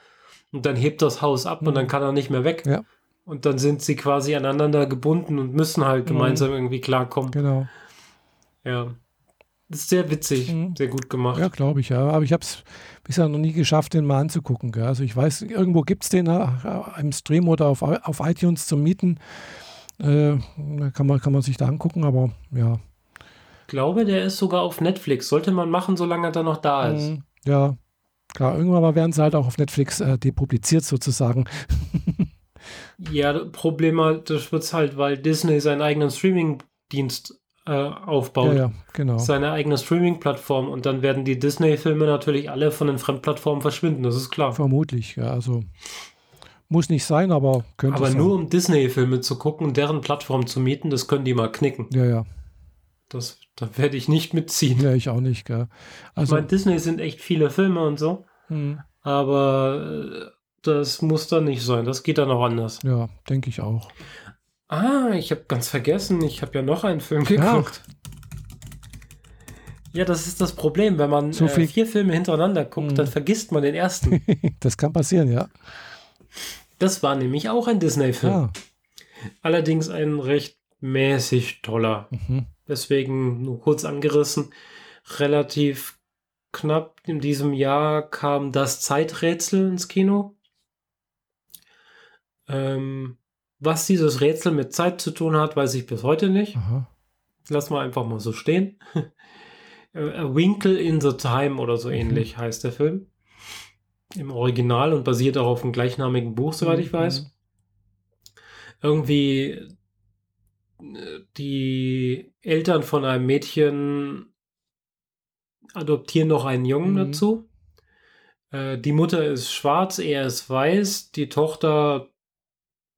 und dann hebt das Haus ab mhm. und dann mhm. kann er nicht mehr weg.
Ja.
Und dann sind sie quasi aneinander gebunden und müssen halt mhm. gemeinsam mhm. irgendwie klarkommen.
Genau.
Ja. Das ist sehr witzig, mhm. sehr gut gemacht.
Ja, glaube ich, ja. Aber ich habe es bisher noch nie geschafft, den mal anzugucken. Gell? Also ich weiß, irgendwo gibt es den äh, im Stream oder auf, auf iTunes zum Mieten. Äh, kann, man, kann man sich da angucken, aber ja.
Glaube, der ist sogar auf Netflix. Sollte man machen, solange er noch da ist. Mhm.
Ja, klar. Irgendwann mal werden sie halt auch auf Netflix äh, depubliziert sozusagen.
ja, problematisch wird es halt, weil Disney seinen eigenen Streaming-Dienst äh, aufbaut.
Ja, ja, genau.
Seine eigene Streaming-Plattform und dann werden die Disney-Filme natürlich alle von den Fremdplattformen verschwinden, das ist klar.
Vermutlich, ja. Also muss nicht sein, aber könnte
Aber
sein.
nur um Disney-Filme zu gucken und deren Plattform zu mieten, das können die mal knicken.
Ja, ja.
Das, da werde ich nicht mitziehen.
Ja, ich auch nicht, gell.
Ich
Also,
meine, Disney sind echt viele Filme und so,
hm,
aber äh, das muss dann nicht sein. Das geht dann auch anders.
ja, denke ich auch.
Ah, ich habe ganz vergessen, ich habe ja noch einen Film geguckt. Ja, das ist das Problem. Wenn man
So
äh, vier Filme hintereinander guckt,
Mhm.
dann vergisst man den ersten.
das kann passieren, ja.
Das war nämlich auch ein Disney-Film.
Ah,
Allerdings ein recht mäßig toller.
mhm.
Deswegen nur kurz angerissen. Relativ knapp in diesem Jahr kam das Zeiträtsel ins Kino. Ähm, was dieses Rätsel mit Zeit zu tun hat, weiß ich bis heute nicht.
Aha.
Lass mal einfach mal so stehen. Äh, A Winkle in the Time oder so ähnlich heißt der Film. Im Original und basiert auch auf dem gleichnamigen Buch, soweit ich
Mhm.
weiß. Irgendwie äh, die Eltern von einem Mädchen adoptieren noch einen Jungen
Mhm.
dazu. Äh, die Mutter ist schwarz, er ist weiß, die Tochter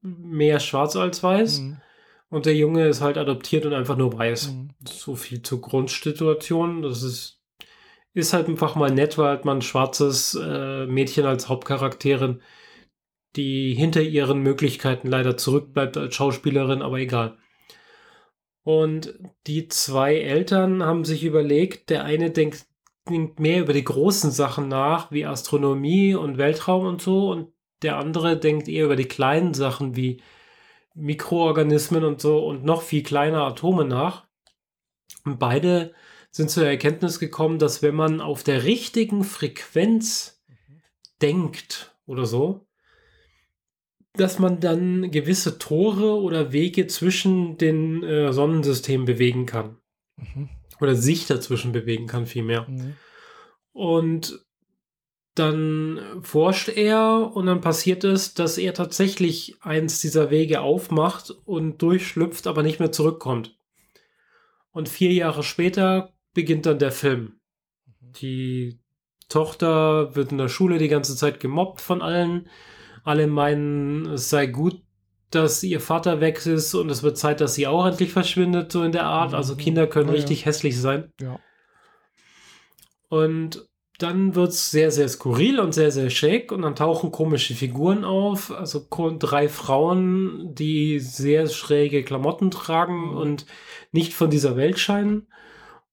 mehr schwarz als weiß.
Mhm.
Und der Junge ist halt adoptiert und einfach nur weiß.
Mhm.
So viel zur Grundsituation. Das ist, ist halt einfach mal nett, weil halt man ein schwarzes äh, Mädchen als Hauptcharakterin, die hinter ihren Möglichkeiten leider zurückbleibt als Schauspielerin, aber egal. Und die zwei Eltern haben sich überlegt, der eine denkt, denkt mehr über die großen Sachen nach, wie Astronomie und Weltraum und so, und der andere denkt eher über die kleinen Sachen wie Mikroorganismen und so und noch viel kleiner Atome nach. Und beide sind zur Erkenntnis gekommen, dass wenn man auf der richtigen Frequenz denkt oder so, dass man dann gewisse Tore oder Wege zwischen den äh, Sonnensystemen bewegen kann.
Mhm.
Oder sich dazwischen bewegen kann, vielmehr.
Mhm.
Und dann forscht er und dann passiert es, dass er tatsächlich eins dieser Wege aufmacht und durchschlüpft, aber nicht mehr zurückkommt. Und vier Jahre später beginnt dann der Film. Die Tochter wird in der Schule die ganze Zeit gemobbt von allen. Alle meinen, es sei gut, dass ihr Vater weg ist und es wird Zeit, dass sie auch endlich verschwindet, so in der Art. Also
Mhm.
Kinder können
Ja, ja.
richtig hässlich sein.
Ja.
Und dann wird es sehr, sehr skurril und sehr, sehr schick und dann tauchen komische Figuren auf. Also drei Frauen, die sehr schräge Klamotten tragen
Mhm.
und nicht von dieser Welt scheinen.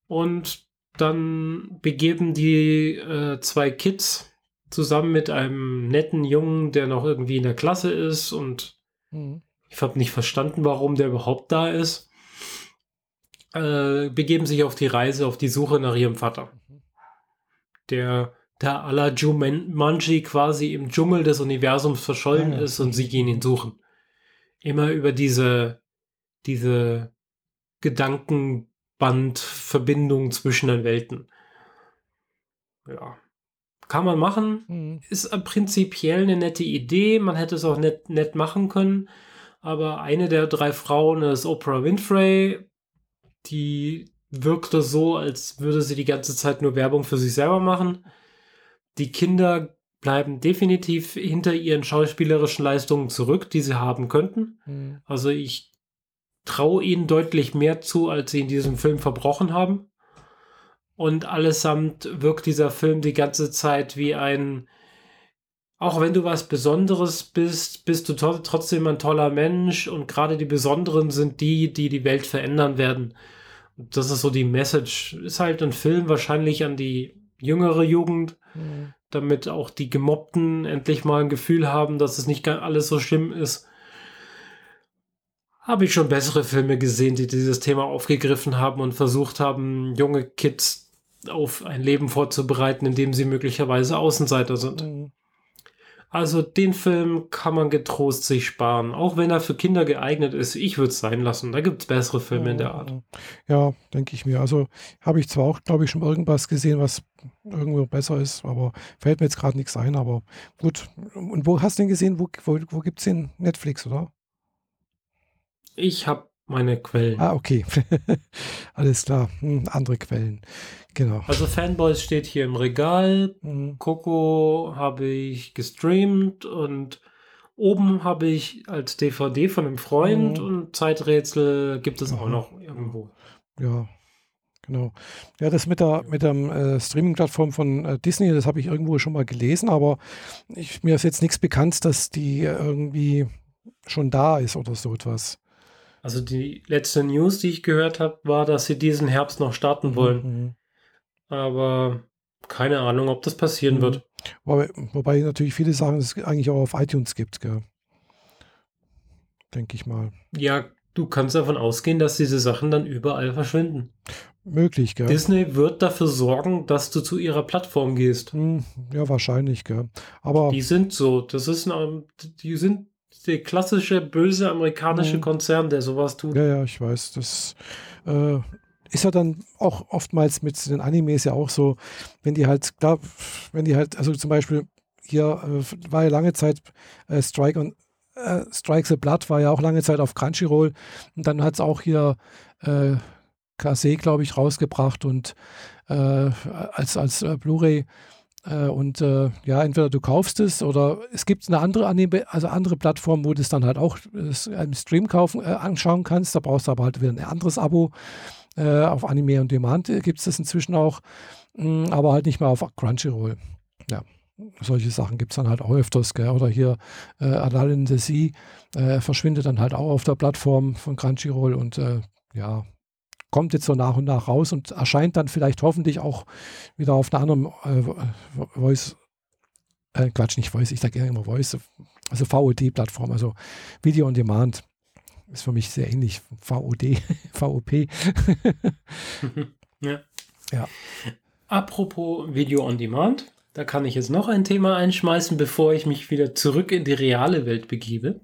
Und dann begeben die äh, zwei Kids zusammen mit einem netten Jungen, der noch irgendwie in der Klasse ist und
Mhm.
ich habe nicht verstanden, warum der überhaupt da ist. Äh, begeben sich auf die Reise, auf die Suche nach ihrem Vater. Der der à la Jumanji quasi im Dschungel des Universums verschollen
Ah, ja.
ist und sie gehen ihn suchen. Immer über diese, diese Gedankenbandverbindung zwischen den Welten. Ja. Kann man machen,
Mhm.
ist prinzipiell eine nette Idee. Man hätte es auch nett, nett machen können. Aber eine der drei Frauen ist Oprah Winfrey. Die wirkte so, als würde sie die ganze Zeit nur Werbung für sich selber machen. Die Kinder bleiben definitiv hinter ihren schauspielerischen Leistungen zurück, die sie haben könnten.
Mhm.
Also ich traue ihnen deutlich mehr zu, als sie in diesem Film verbrochen haben. Und allesamt wirkt dieser Film die ganze Zeit wie ein, auch wenn du was Besonderes bist, bist du to trotzdem ein toller Mensch und gerade die Besonderen sind die, die die Welt verändern werden. Und das ist so die Message. Ist halt ein Film wahrscheinlich an die jüngere Jugend,
Mhm.
damit auch die Gemobbten endlich mal ein Gefühl haben, dass es nicht alles so schlimm ist. Habe ich schon bessere Filme gesehen, die dieses Thema aufgegriffen haben und versucht haben, junge Kids auf ein Leben vorzubereiten, in dem sie möglicherweise Außenseiter sind.
Mhm.
Also den Film kann man getrost sich sparen, auch wenn er für Kinder geeignet ist. Ich würde es sein lassen. Da gibt es bessere Filme in der Art.
Mhm. Ja, denke ich mir. Also habe ich zwar auch, glaube ich, schon irgendwas gesehen, was irgendwo besser ist, aber fällt mir jetzt gerade nichts ein. Aber gut. Und wo hast du den gesehen? Wo, wo, wo gibt es den? Netflix, oder?
Ich habe meine Quellen.
Ah, okay. Alles klar. Hm, andere Quellen. Genau.
Also Fanboys steht hier im Regal. Mhm. Coco habe ich gestreamt und oben habe ich als DVD von einem Freund mhm. und Zeiträtsel gibt es mhm. auch noch irgendwo.
Ja, genau. Ja, das mit der, mit der äh, Streaming-Plattform von äh, Disney, das habe ich irgendwo schon mal gelesen, aber ich, mir ist jetzt nichts bekannt, dass die irgendwie schon da ist oder so etwas.
Also die letzte News, die ich gehört habe, war, dass sie diesen Herbst noch starten wollen. Mhm. Aber keine Ahnung, ob das passieren mhm. wird.
Wobei, wobei, natürlich viele sagen, dass es eigentlich auch auf iTunes gibt, Denke ich mal.
Ja, du kannst davon ausgehen, dass diese Sachen dann überall verschwinden.
Möglich, gell?
Disney wird dafür sorgen, dass du zu ihrer Plattform gehst.
Hm, ja, wahrscheinlich, gell? Aber.
Die sind so. Das ist ein, die sind der klassische böse amerikanische hm. Konzern, der sowas tut.
Ja, ja, ich weiß. Das äh, ist ja dann auch oftmals mit den Animes ja auch so, wenn die halt, klar, wenn die halt, also zum Beispiel hier äh, war ja lange Zeit äh, Strike und äh, Strike the Blood war ja auch lange Zeit auf Crunchyroll und dann hat es auch hier äh, Kase, glaube ich, rausgebracht und äh, als, als äh, Blu-ray und äh, ja, entweder du kaufst es oder es gibt eine andere also andere Plattform, wo du es dann halt auch im Stream kaufen, anschauen kannst. Da brauchst du aber halt wieder ein anderes Abo. Äh, auf Anime und Demand äh, gibt es das inzwischen auch, mh, mm, aber halt nicht mehr auf Crunchyroll. Ja, solche Sachen gibt es dann halt auch öfters. Gell? Oder hier äh, Adal in the Sea äh, verschwindet dann halt auch auf der Plattform von Crunchyroll und äh, ja, kommt jetzt so nach und nach raus und erscheint dann vielleicht hoffentlich auch wieder auf einer anderen äh, Voice, äh, Quatsch, nicht Voice, ich sage gerne immer Voice, also VOD-Plattform, also Video on Demand ist für mich sehr ähnlich. VOD, VOP.
ja. ja. Apropos Video on Demand, da kann ich jetzt noch ein Thema einschmeißen, bevor ich mich wieder zurück in die reale Welt begebe.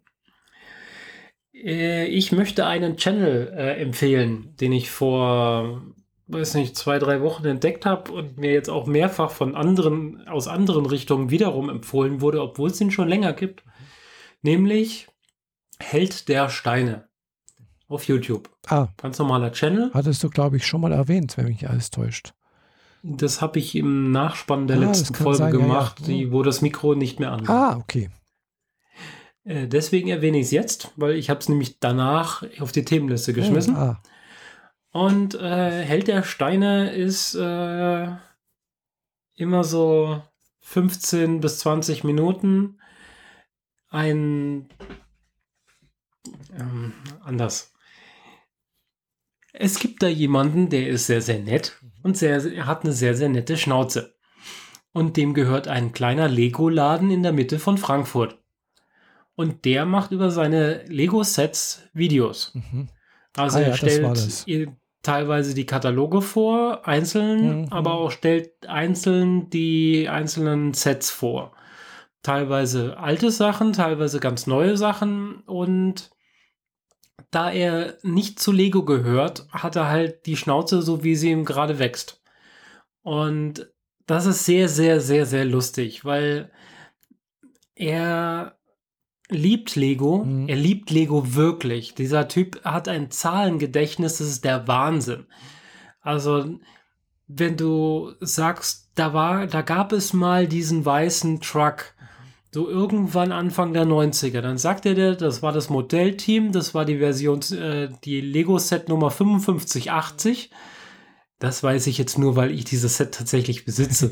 Äh, ich möchte einen Channel äh, empfehlen, den ich vor, weiß nicht, zwei, drei Wochen entdeckt habe und mir jetzt auch mehrfach von anderen, aus anderen Richtungen wiederum empfohlen wurde, obwohl es ihn schon länger gibt. Nämlich Held der Steine auf YouTube.
Ah.
Ganz normaler Channel.
Hattest du, glaube ich, schon mal erwähnt, wenn mich alles täuscht.
Das habe ich im Nachspann der ah, letzten Folge sein, gemacht, ja, ja. Die, wo das Mikro nicht mehr an.
Ah, okay.
Äh, deswegen erwähne ich es jetzt, weil ich habe es nämlich danach auf die Themenliste geschmissen. Ah. Und äh, Held der Steine ist äh, immer so 15 bis 20 Minuten ein ähm, anders. Es gibt da jemanden, der ist sehr, sehr nett und sehr, er hat eine sehr, sehr nette Schnauze. Und dem gehört ein kleiner Lego-Laden in der Mitte von Frankfurt. Und der macht über seine Lego-Sets Videos. Mhm. Also ah, er ja, stellt teilweise die Kataloge vor, einzeln, mhm. aber auch stellt einzeln die einzelnen Sets vor. Teilweise alte Sachen, teilweise ganz neue Sachen und da er nicht zu Lego gehört, hat er halt die Schnauze so, wie sie ihm gerade wächst. Und das ist sehr, sehr, sehr, sehr lustig, weil er liebt Lego. Mhm. Er liebt Lego wirklich. Dieser Typ hat ein Zahlengedächtnis, das ist der Wahnsinn. Also, wenn du sagst, da war, da gab es mal diesen weißen Truck so irgendwann Anfang der 90er. Dann sagte der, das war das Modellteam, das war die Version, äh, die Lego-Set Nummer 5580. Das weiß ich jetzt nur, weil ich dieses Set tatsächlich besitze.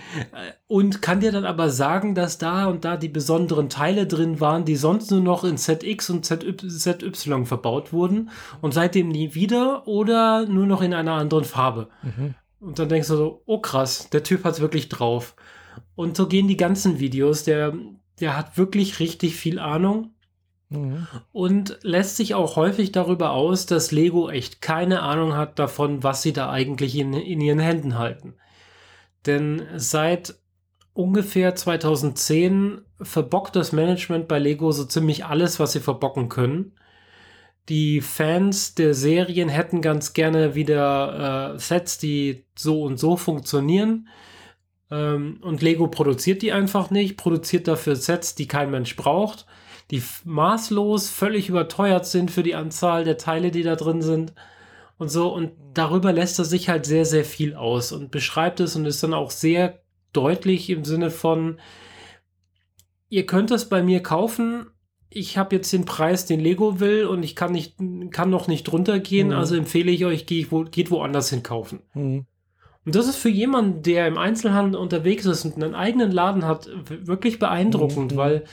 und kann dir dann aber sagen, dass da und da die besonderen Teile drin waren, die sonst nur noch in ZX und ZY verbaut wurden und seitdem nie wieder oder nur noch in einer anderen Farbe. Mhm. Und dann denkst du so, oh krass, der Typ hat es wirklich drauf. Und so gehen die ganzen Videos. Der, der hat wirklich richtig viel Ahnung. Und lässt sich auch häufig darüber aus, dass Lego echt keine Ahnung hat davon, was sie da eigentlich in, in ihren Händen halten. Denn seit ungefähr 2010 verbockt das Management bei Lego so ziemlich alles, was sie verbocken können. Die Fans der Serien hätten ganz gerne wieder äh, Sets, die so und so funktionieren. Ähm, und Lego produziert die einfach nicht, produziert dafür Sets, die kein Mensch braucht. Die maßlos völlig überteuert sind für die Anzahl der Teile, die da drin sind und so. Und darüber lässt er sich halt sehr, sehr viel aus und beschreibt es und ist dann auch sehr deutlich im Sinne von, ihr könnt es bei mir kaufen. Ich habe jetzt den Preis, den Lego will und ich kann nicht, kann noch nicht runtergehen, mhm. also empfehle ich euch, geht, wo, geht woanders hin kaufen. Mhm. Und das ist für jemanden, der im Einzelhandel unterwegs ist und einen eigenen Laden hat, wirklich beeindruckend, mhm. weil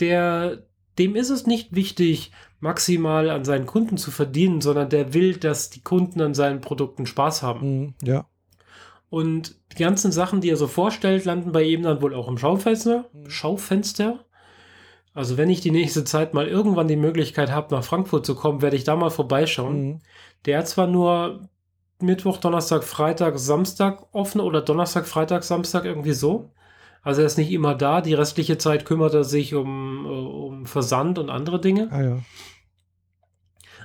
der, dem ist es nicht wichtig, maximal an seinen Kunden zu verdienen, sondern der will, dass die Kunden an seinen Produkten Spaß haben.
Mhm, ja.
Und die ganzen Sachen, die er so vorstellt, landen bei ihm dann wohl auch im Schaufenster. Mhm. Schaufenster. Also wenn ich die nächste Zeit mal irgendwann die Möglichkeit habe, nach Frankfurt zu kommen, werde ich da mal vorbeischauen. Mhm. Der hat zwar nur Mittwoch, Donnerstag, Freitag, Samstag offen oder Donnerstag, Freitag, Samstag irgendwie so. Also er ist nicht immer da. Die restliche Zeit kümmert er sich um, äh, um Versand und andere Dinge.
Ah, ja.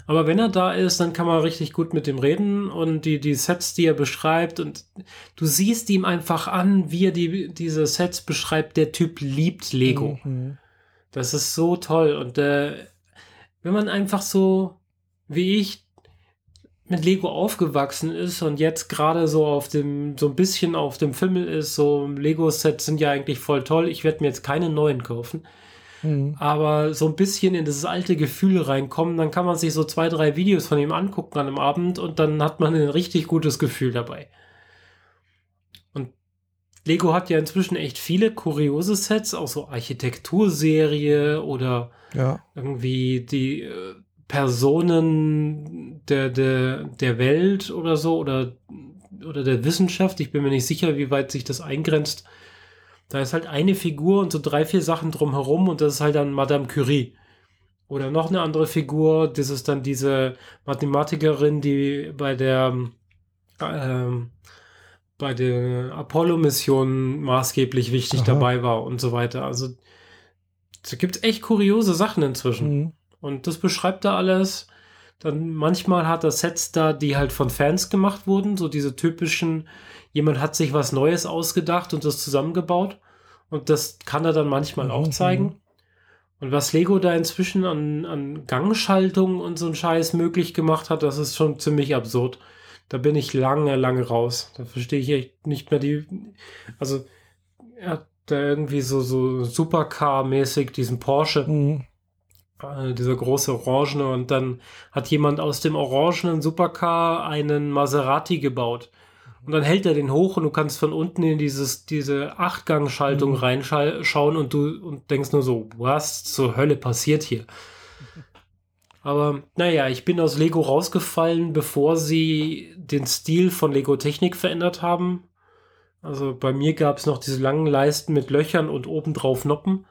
Aber wenn er da ist, dann kann man richtig gut mit ihm reden und die, die Sets, die er beschreibt und du siehst ihm einfach an, wie er die, diese Sets beschreibt. Der Typ liebt Lego. Mhm. Das ist so toll und äh, wenn man einfach so wie ich mit Lego aufgewachsen ist und jetzt gerade so auf dem, so ein bisschen auf dem Fimmel ist, so Lego-Sets sind ja eigentlich voll toll. Ich werde mir jetzt keine neuen kaufen. Mhm. Aber so ein bisschen in das alte Gefühl reinkommen, dann kann man sich so zwei, drei Videos von ihm angucken an einem Abend und dann hat man ein richtig gutes Gefühl dabei. Und Lego hat ja inzwischen echt viele kuriose Sets, auch so Architekturserie oder
ja.
irgendwie die äh, Personen der, der, der Welt oder so oder, oder der Wissenschaft. Ich bin mir nicht sicher, wie weit sich das eingrenzt. Da ist halt eine Figur und so drei, vier Sachen drumherum und das ist halt dann Madame Curie. Oder noch eine andere Figur, das ist dann diese Mathematikerin, die bei der bei der Apollo-Mission maßgeblich wichtig Aha. dabei war und so weiter. Also da gibt es echt kuriose Sachen inzwischen. Mhm. Und das beschreibt er alles. Dann manchmal hat er Sets da, die halt von Fans gemacht wurden, so diese typischen, jemand hat sich was Neues ausgedacht und das zusammengebaut. Und das kann er dann manchmal auch mhm. zeigen. Und was Lego da inzwischen an, an Gangschaltung und so ein Scheiß möglich gemacht hat, das ist schon ziemlich absurd. Da bin ich lange, lange raus. Da verstehe ich echt nicht mehr die. Also, er hat da irgendwie so, so Supercar-mäßig diesen Porsche. Mhm äh, dieser große Orangene und dann hat jemand aus dem orangenen Supercar einen Maserati gebaut. Und dann hält er den hoch und du kannst von unten in dieses, diese Achtgang-Schaltung mhm. reinschauen und du und denkst nur so, was zur Hölle passiert hier? Aber naja, ich bin aus Lego rausgefallen, bevor sie den Stil von Lego Technik verändert haben. Also bei mir gab es noch diese langen Leisten mit Löchern und obendrauf Noppen.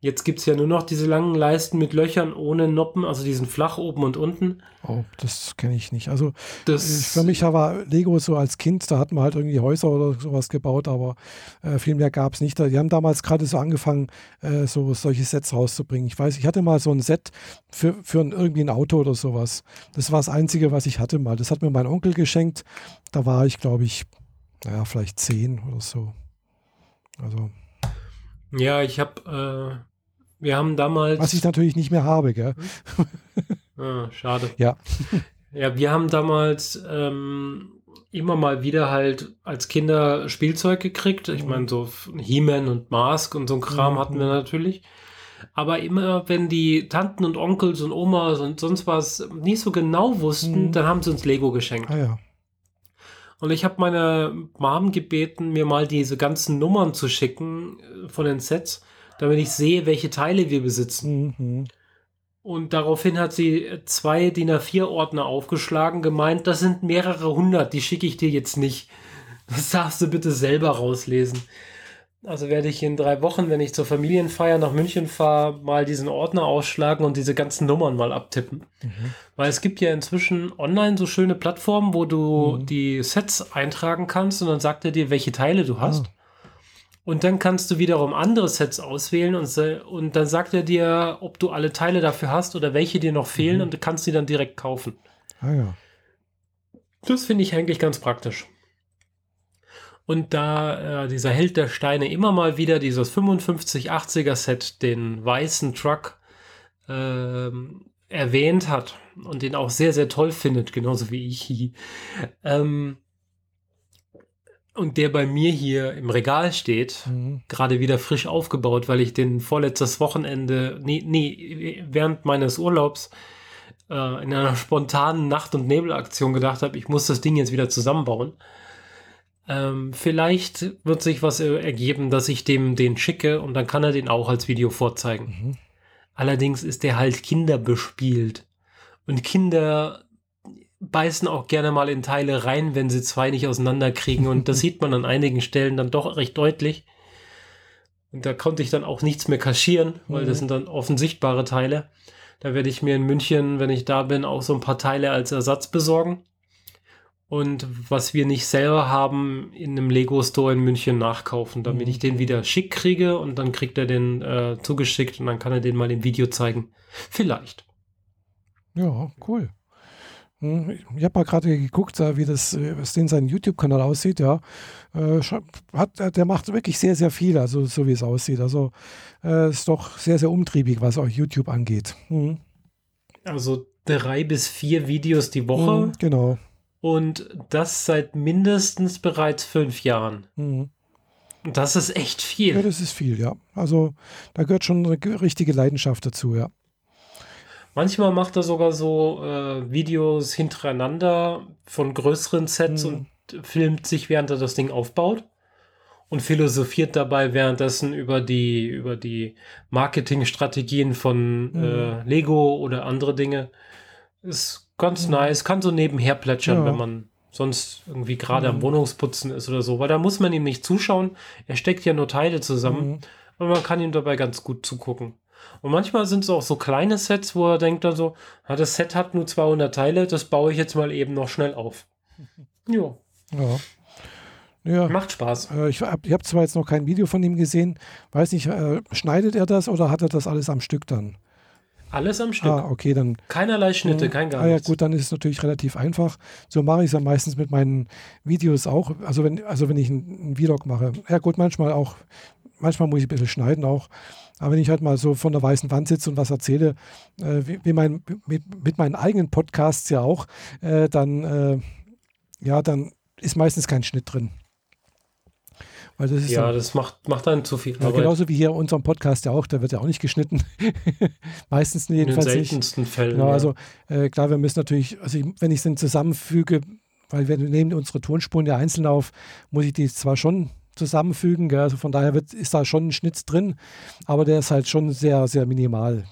Jetzt gibt es ja nur noch diese langen Leisten mit Löchern ohne Noppen, also diesen flach oben und unten.
Oh, das kenne ich nicht. Also das für mich war Lego so als Kind, da hat man halt irgendwie Häuser oder sowas gebaut, aber äh, viel mehr gab es nicht. Die haben damals gerade so angefangen, äh, so solche Sets rauszubringen. Ich weiß, ich hatte mal so ein Set für, für ein, irgendwie ein Auto oder sowas. Das war das Einzige, was ich hatte mal. Das hat mir mein Onkel geschenkt. Da war ich, glaube ich, naja, vielleicht zehn oder so. Also
ja, ich habe, äh, wir haben damals.
Was ich natürlich nicht mehr habe, gell?
ah, schade.
Ja.
Ja, wir haben damals ähm, immer mal wieder halt als Kinder Spielzeug gekriegt. Ich mhm. meine, so He-Man und Mask und so ein Kram mhm. hatten wir natürlich. Aber immer, wenn die Tanten und Onkels und Omas und sonst was nicht so genau wussten, mhm. dann haben sie uns Lego geschenkt.
Ah ja.
Und ich habe meine Mom gebeten, mir mal diese ganzen Nummern zu schicken äh, von den Sets, damit ich sehe, welche Teile wir besitzen. Mhm. Und daraufhin hat sie zwei DIN A4-Ordner aufgeschlagen, gemeint, das sind mehrere hundert, die schicke ich dir jetzt nicht. Das darfst du bitte selber rauslesen. Also werde ich in drei Wochen, wenn ich zur Familienfeier nach München fahre, mal diesen Ordner ausschlagen und diese ganzen Nummern mal abtippen. Mhm. Weil es gibt ja inzwischen online so schöne Plattformen, wo du mhm. die Sets eintragen kannst und dann sagt er dir, welche Teile du hast. Ah. Und dann kannst du wiederum andere Sets auswählen und, und dann sagt er dir, ob du alle Teile dafür hast oder welche dir noch fehlen mhm. und du kannst sie dann direkt kaufen.
Ah ja.
Das finde ich eigentlich ganz praktisch. Und da äh, dieser Held der Steine immer mal wieder dieses 5580er Set, den weißen Truck ähm, erwähnt hat und den auch sehr, sehr toll findet, genauso wie ich. Ähm, und der bei mir hier im Regal steht, mhm. gerade wieder frisch aufgebaut, weil ich den vorletztes Wochenende, nee, nee, während meines Urlaubs äh, in einer spontanen Nacht- und Nebelaktion gedacht habe, ich muss das Ding jetzt wieder zusammenbauen. Ähm, vielleicht wird sich was ergeben, dass ich dem den schicke und dann kann er den auch als Video vorzeigen. Mhm. Allerdings ist der halt kinderbespielt. Und Kinder beißen auch gerne mal in Teile rein, wenn sie zwei nicht auseinanderkriegen. Und das sieht man an einigen Stellen dann doch recht deutlich. Und da konnte ich dann auch nichts mehr kaschieren, weil mhm. das sind dann offensichtbare Teile. Da werde ich mir in München, wenn ich da bin, auch so ein paar Teile als Ersatz besorgen. Und was wir nicht selber haben, in einem Lego-Store in München nachkaufen, damit mhm. ich den wieder schick kriege und dann kriegt er den äh, zugeschickt und dann kann er den mal im Video zeigen. Vielleicht.
Ja, cool. Hm, ich habe mal gerade geguckt, wie das, äh, was den sein YouTube-Kanal aussieht, ja. Äh, hat, der macht wirklich sehr, sehr viel, also so wie es aussieht. Also äh, ist doch sehr, sehr umtriebig, was auch YouTube angeht. Mhm.
Also drei bis vier Videos die Woche.
Mhm, genau.
Und das seit mindestens bereits fünf Jahren.
Mhm.
Das ist echt viel.
Ja, das ist viel, ja. Also da gehört schon eine richtige Leidenschaft dazu, ja.
Manchmal macht er sogar so äh, Videos hintereinander von größeren Sets mhm. und filmt sich, während er das Ding aufbaut und philosophiert dabei währenddessen über die, über die Marketingstrategien von mhm. äh, Lego oder andere Dinge. Ist ganz mhm. nice, kann so nebenher plätschern, ja. wenn man sonst irgendwie gerade am mhm. Wohnungsputzen ist oder so, weil da muss man ihm nicht zuschauen. Er steckt ja nur Teile zusammen mhm. und man kann ihm dabei ganz gut zugucken. Und manchmal sind es auch so kleine Sets, wo er denkt dann so, ah, das Set hat nur 200 Teile, das baue ich jetzt mal eben noch schnell auf. Jo.
Ja. Ja.
Macht Spaß.
Äh, ich habe hab zwar jetzt noch kein Video von ihm gesehen, weiß nicht, äh, schneidet er das oder hat er das alles am Stück dann?
Alles am Stück.
Ah, okay, dann.
Keinerlei Schnitte, äh, kein gar
ah, ja, gut, dann ist es natürlich relativ einfach. So mache ich es ja meistens mit meinen Videos auch. Also wenn, also wenn ich einen Vlog mache. Ja, gut, manchmal auch, manchmal muss ich ein bisschen schneiden auch. Aber wenn ich halt mal so von der weißen Wand sitze und was erzähle, äh, wie, wie mein, mit, mit, meinen eigenen Podcasts ja auch, äh, dann, äh, ja, dann ist meistens kein Schnitt drin.
Weil das ja, dann, das macht, macht dann zu viel
ja, Genauso wie hier unserem Podcast ja auch, da wird ja auch nicht geschnitten. meistens jedenfalls In den
seltensten nicht. Fällen.
Genau, ja. also äh, klar, wir müssen natürlich, also ich, wenn ich es dann zusammenfüge, weil wir nehmen unsere Tonspuren ja einzeln auf, muss ich die zwar schon zusammenfügen. Gell? Also von daher wird, ist da schon ein Schnitt drin, aber der ist halt schon sehr, sehr minimal.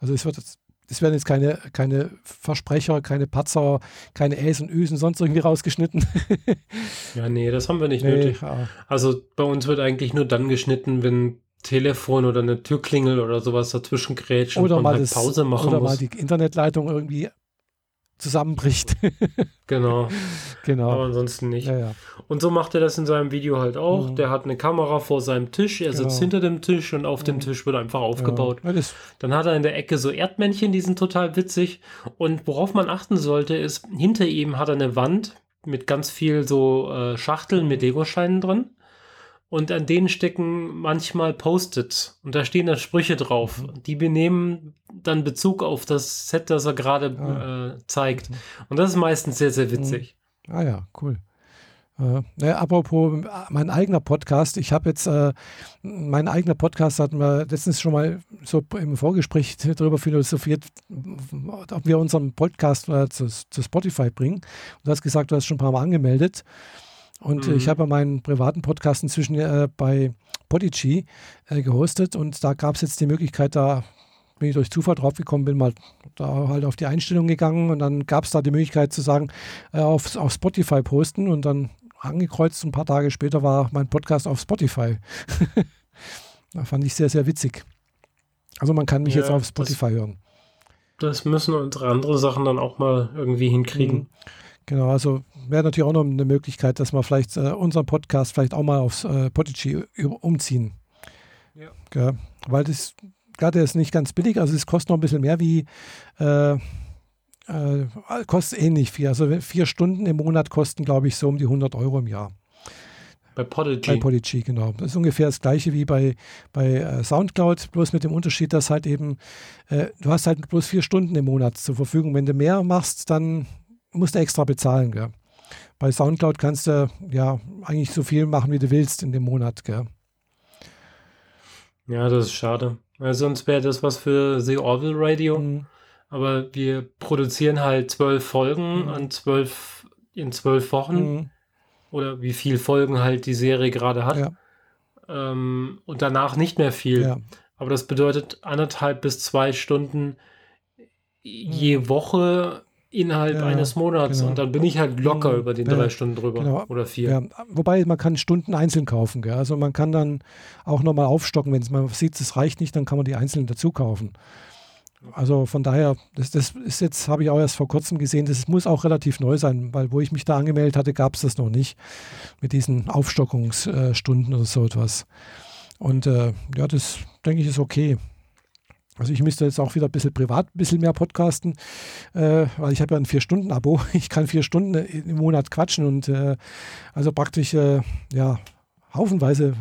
Also es wird es werden jetzt keine, keine Versprecher, keine Patzer, keine Äs und Üs und sonst irgendwie rausgeschnitten.
ja, nee, das haben wir nicht nee, nötig. Ja. Also bei uns wird eigentlich nur dann geschnitten, wenn Telefon oder eine Türklingel oder sowas dazwischen grätscht
oder und
man
halt Pause machen oder muss. Oder mal die Internetleitung irgendwie zusammenbricht.
genau.
genau.
Aber ansonsten nicht.
Ja, ja.
Und so macht er das in seinem Video halt auch. Mhm. Der hat eine Kamera vor seinem Tisch, er sitzt genau. hinter dem Tisch und auf mhm. dem Tisch wird einfach aufgebaut. Ja. Dann hat er in der Ecke so Erdmännchen, die sind total witzig. Und worauf man achten sollte, ist, hinter ihm hat er eine Wand mit ganz viel so äh, Schachteln mit Legoscheinen drin und an denen stecken manchmal Post-its und da stehen dann Sprüche drauf. Mhm. Die benehmen dann Bezug auf das Set, das er gerade ah. äh, zeigt. Und das ist meistens sehr, sehr witzig.
Mhm. Ah ja, cool. Äh, ne, apropos mein eigener Podcast, ich habe jetzt, äh, mein eigener Podcast hatten wir letztens schon mal so im Vorgespräch darüber philosophiert, ob wir unseren Podcast äh, zu, zu, Spotify bringen. Und du hast gesagt, du hast schon ein paar Mal angemeldet. Und mhm. ich habe meinen privaten Podcast inzwischen äh, bei Podigy äh, gehostet und da gab es jetzt die Möglichkeit, da bin ich durch Zufall drauf gekommen, bin mal da halt auf die Einstellung gegangen und dann gab es da die Möglichkeit zu sagen, äh, auf, auf Spotify posten und dann angekreuzt. Ein paar Tage später war mein Podcast auf Spotify. da fand ich sehr, sehr witzig. Also man kann mich ja, jetzt auf Spotify
das,
hören.
Das müssen unsere andere Sachen dann auch mal irgendwie hinkriegen. Mhm.
Genau, also wäre natürlich auch noch eine Möglichkeit, dass wir vielleicht äh, unseren Podcast vielleicht auch mal aufs äh, Podigy umziehen. Ja. ja. Weil das, gerade ist nicht ganz billig, also es kostet noch ein bisschen mehr wie, äh, äh, kostet ähnlich viel. Also vier Stunden im Monat kosten, glaube ich, so um die 100 Euro im Jahr.
Bei Podigy.
Bei Podigy, genau. Das ist ungefähr das gleiche wie bei, bei äh, Soundcloud, bloß mit dem Unterschied, dass halt eben, äh, du hast halt bloß vier Stunden im Monat zur Verfügung. Wenn du mehr machst, dann musst du extra bezahlen. Gell? Bei Soundcloud kannst du ja eigentlich so viel machen, wie du willst in dem Monat. Gell?
Ja, das ist schade. Weil sonst wäre das was für The Orville Radio. Mhm. Aber wir produzieren halt zwölf Folgen mhm. an zwölf, in zwölf Wochen. Mhm. Oder wie viele Folgen halt die Serie gerade hat. Ja. Ähm, und danach nicht mehr viel. Ja. Aber das bedeutet anderthalb bis zwei Stunden je mhm. Woche innerhalb ja, eines Monats genau. und dann bin ich halt locker mhm. über den drei Stunden drüber genau. oder vier. Ja.
Wobei man kann Stunden einzeln kaufen. Gell? Also man kann dann auch nochmal aufstocken, wenn man sieht, es reicht nicht, dann kann man die einzelnen dazu kaufen. Also von daher, das, das ist jetzt, habe ich auch erst vor kurzem gesehen, das muss auch relativ neu sein, weil wo ich mich da angemeldet hatte, gab es das noch nicht mit diesen Aufstockungsstunden oder so etwas. Und äh, ja, das denke ich ist okay. Also ich müsste jetzt auch wieder ein bisschen privat ein bisschen mehr podcasten, äh, weil ich habe ja ein Vier-Stunden-Abo. Ich kann vier Stunden im Monat quatschen und äh, also praktisch äh, ja haufenweise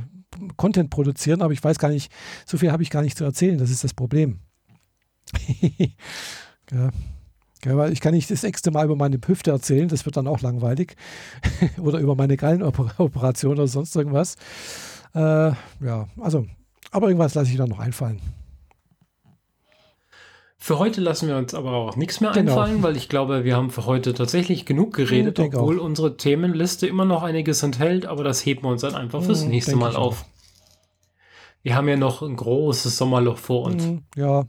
Content produzieren, aber ich weiß gar nicht, so viel habe ich gar nicht zu erzählen. Das ist das Problem. ja. Ja, weil ich kann nicht das extra Mal über meine Hüfte erzählen, das wird dann auch langweilig. oder über meine Gallenoperation oder sonst irgendwas. Äh, ja, also, aber irgendwas lasse ich dann noch einfallen.
Für heute lassen wir uns aber auch nichts mehr genau. einfallen, weil ich glaube, wir haben für heute tatsächlich genug geredet, ja, obwohl auch. unsere Themenliste immer noch einiges enthält, aber das heben wir uns dann einfach fürs hm, nächste Mal auf. Wir haben ja noch ein großes Sommerloch vor uns. Hm,
ja,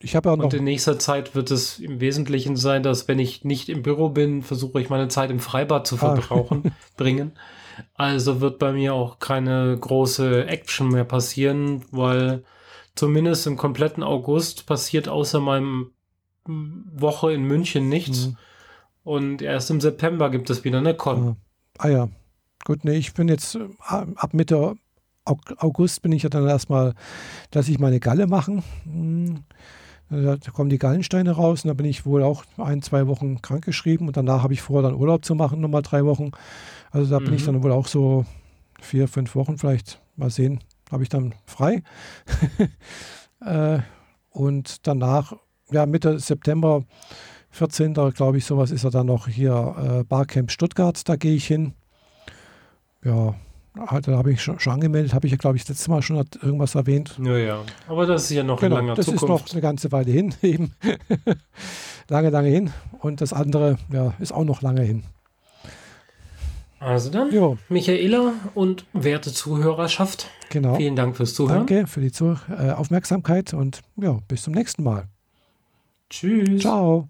ich habe ja noch.
Und in nächster Zeit wird es im Wesentlichen sein, dass wenn ich nicht im Büro bin, versuche ich meine Zeit im Freibad zu ah. verbrauchen, ah. bringen. Also wird bei mir auch keine große Action mehr passieren, weil zumindest im kompletten August passiert außer meinem Woche in München nichts. Mhm. Und erst im September gibt es wieder eine Con.
Ah, ja. Gut, nee, ich bin jetzt äh, ab Mitte August bin ich ja dann erstmal, dass ich meine Galle machen. Hm. Da kommen die Gallensteine raus und da bin ich wohl auch ein, zwei Wochen krankgeschrieben und danach habe ich vor, dann Urlaub zu machen, nochmal drei Wochen. Also da mhm. bin ich mhm. dann wohl auch so vier, fünf Wochen vielleicht. Mal sehen, habe ich dann frei. äh, und danach, ja, Mitte September, 14. glaube ich, sowas ist er dann noch hier, äh, Barcamp Stuttgart, da gehe ich hin. Ja, da habe ich schon, schon angemeldet, habe ich ja, glaube ich, letztes Mal schon irgendwas erwähnt.
Ja, ja. Aber das ist ja noch genau, in langer
das
Zukunft.
Das ist noch eine ganze Weile hin, eben. lange, lange hin. Und das andere, ja, ist auch noch lange hin.
Also dann, jo. Michaela und werte Zuhörerschaft.
Genau.
Vielen Dank fürs Zuhören.
Danke für die Zu äh, Aufmerksamkeit und ja, bis zum nächsten Mal.
Tschüss.
Ciao.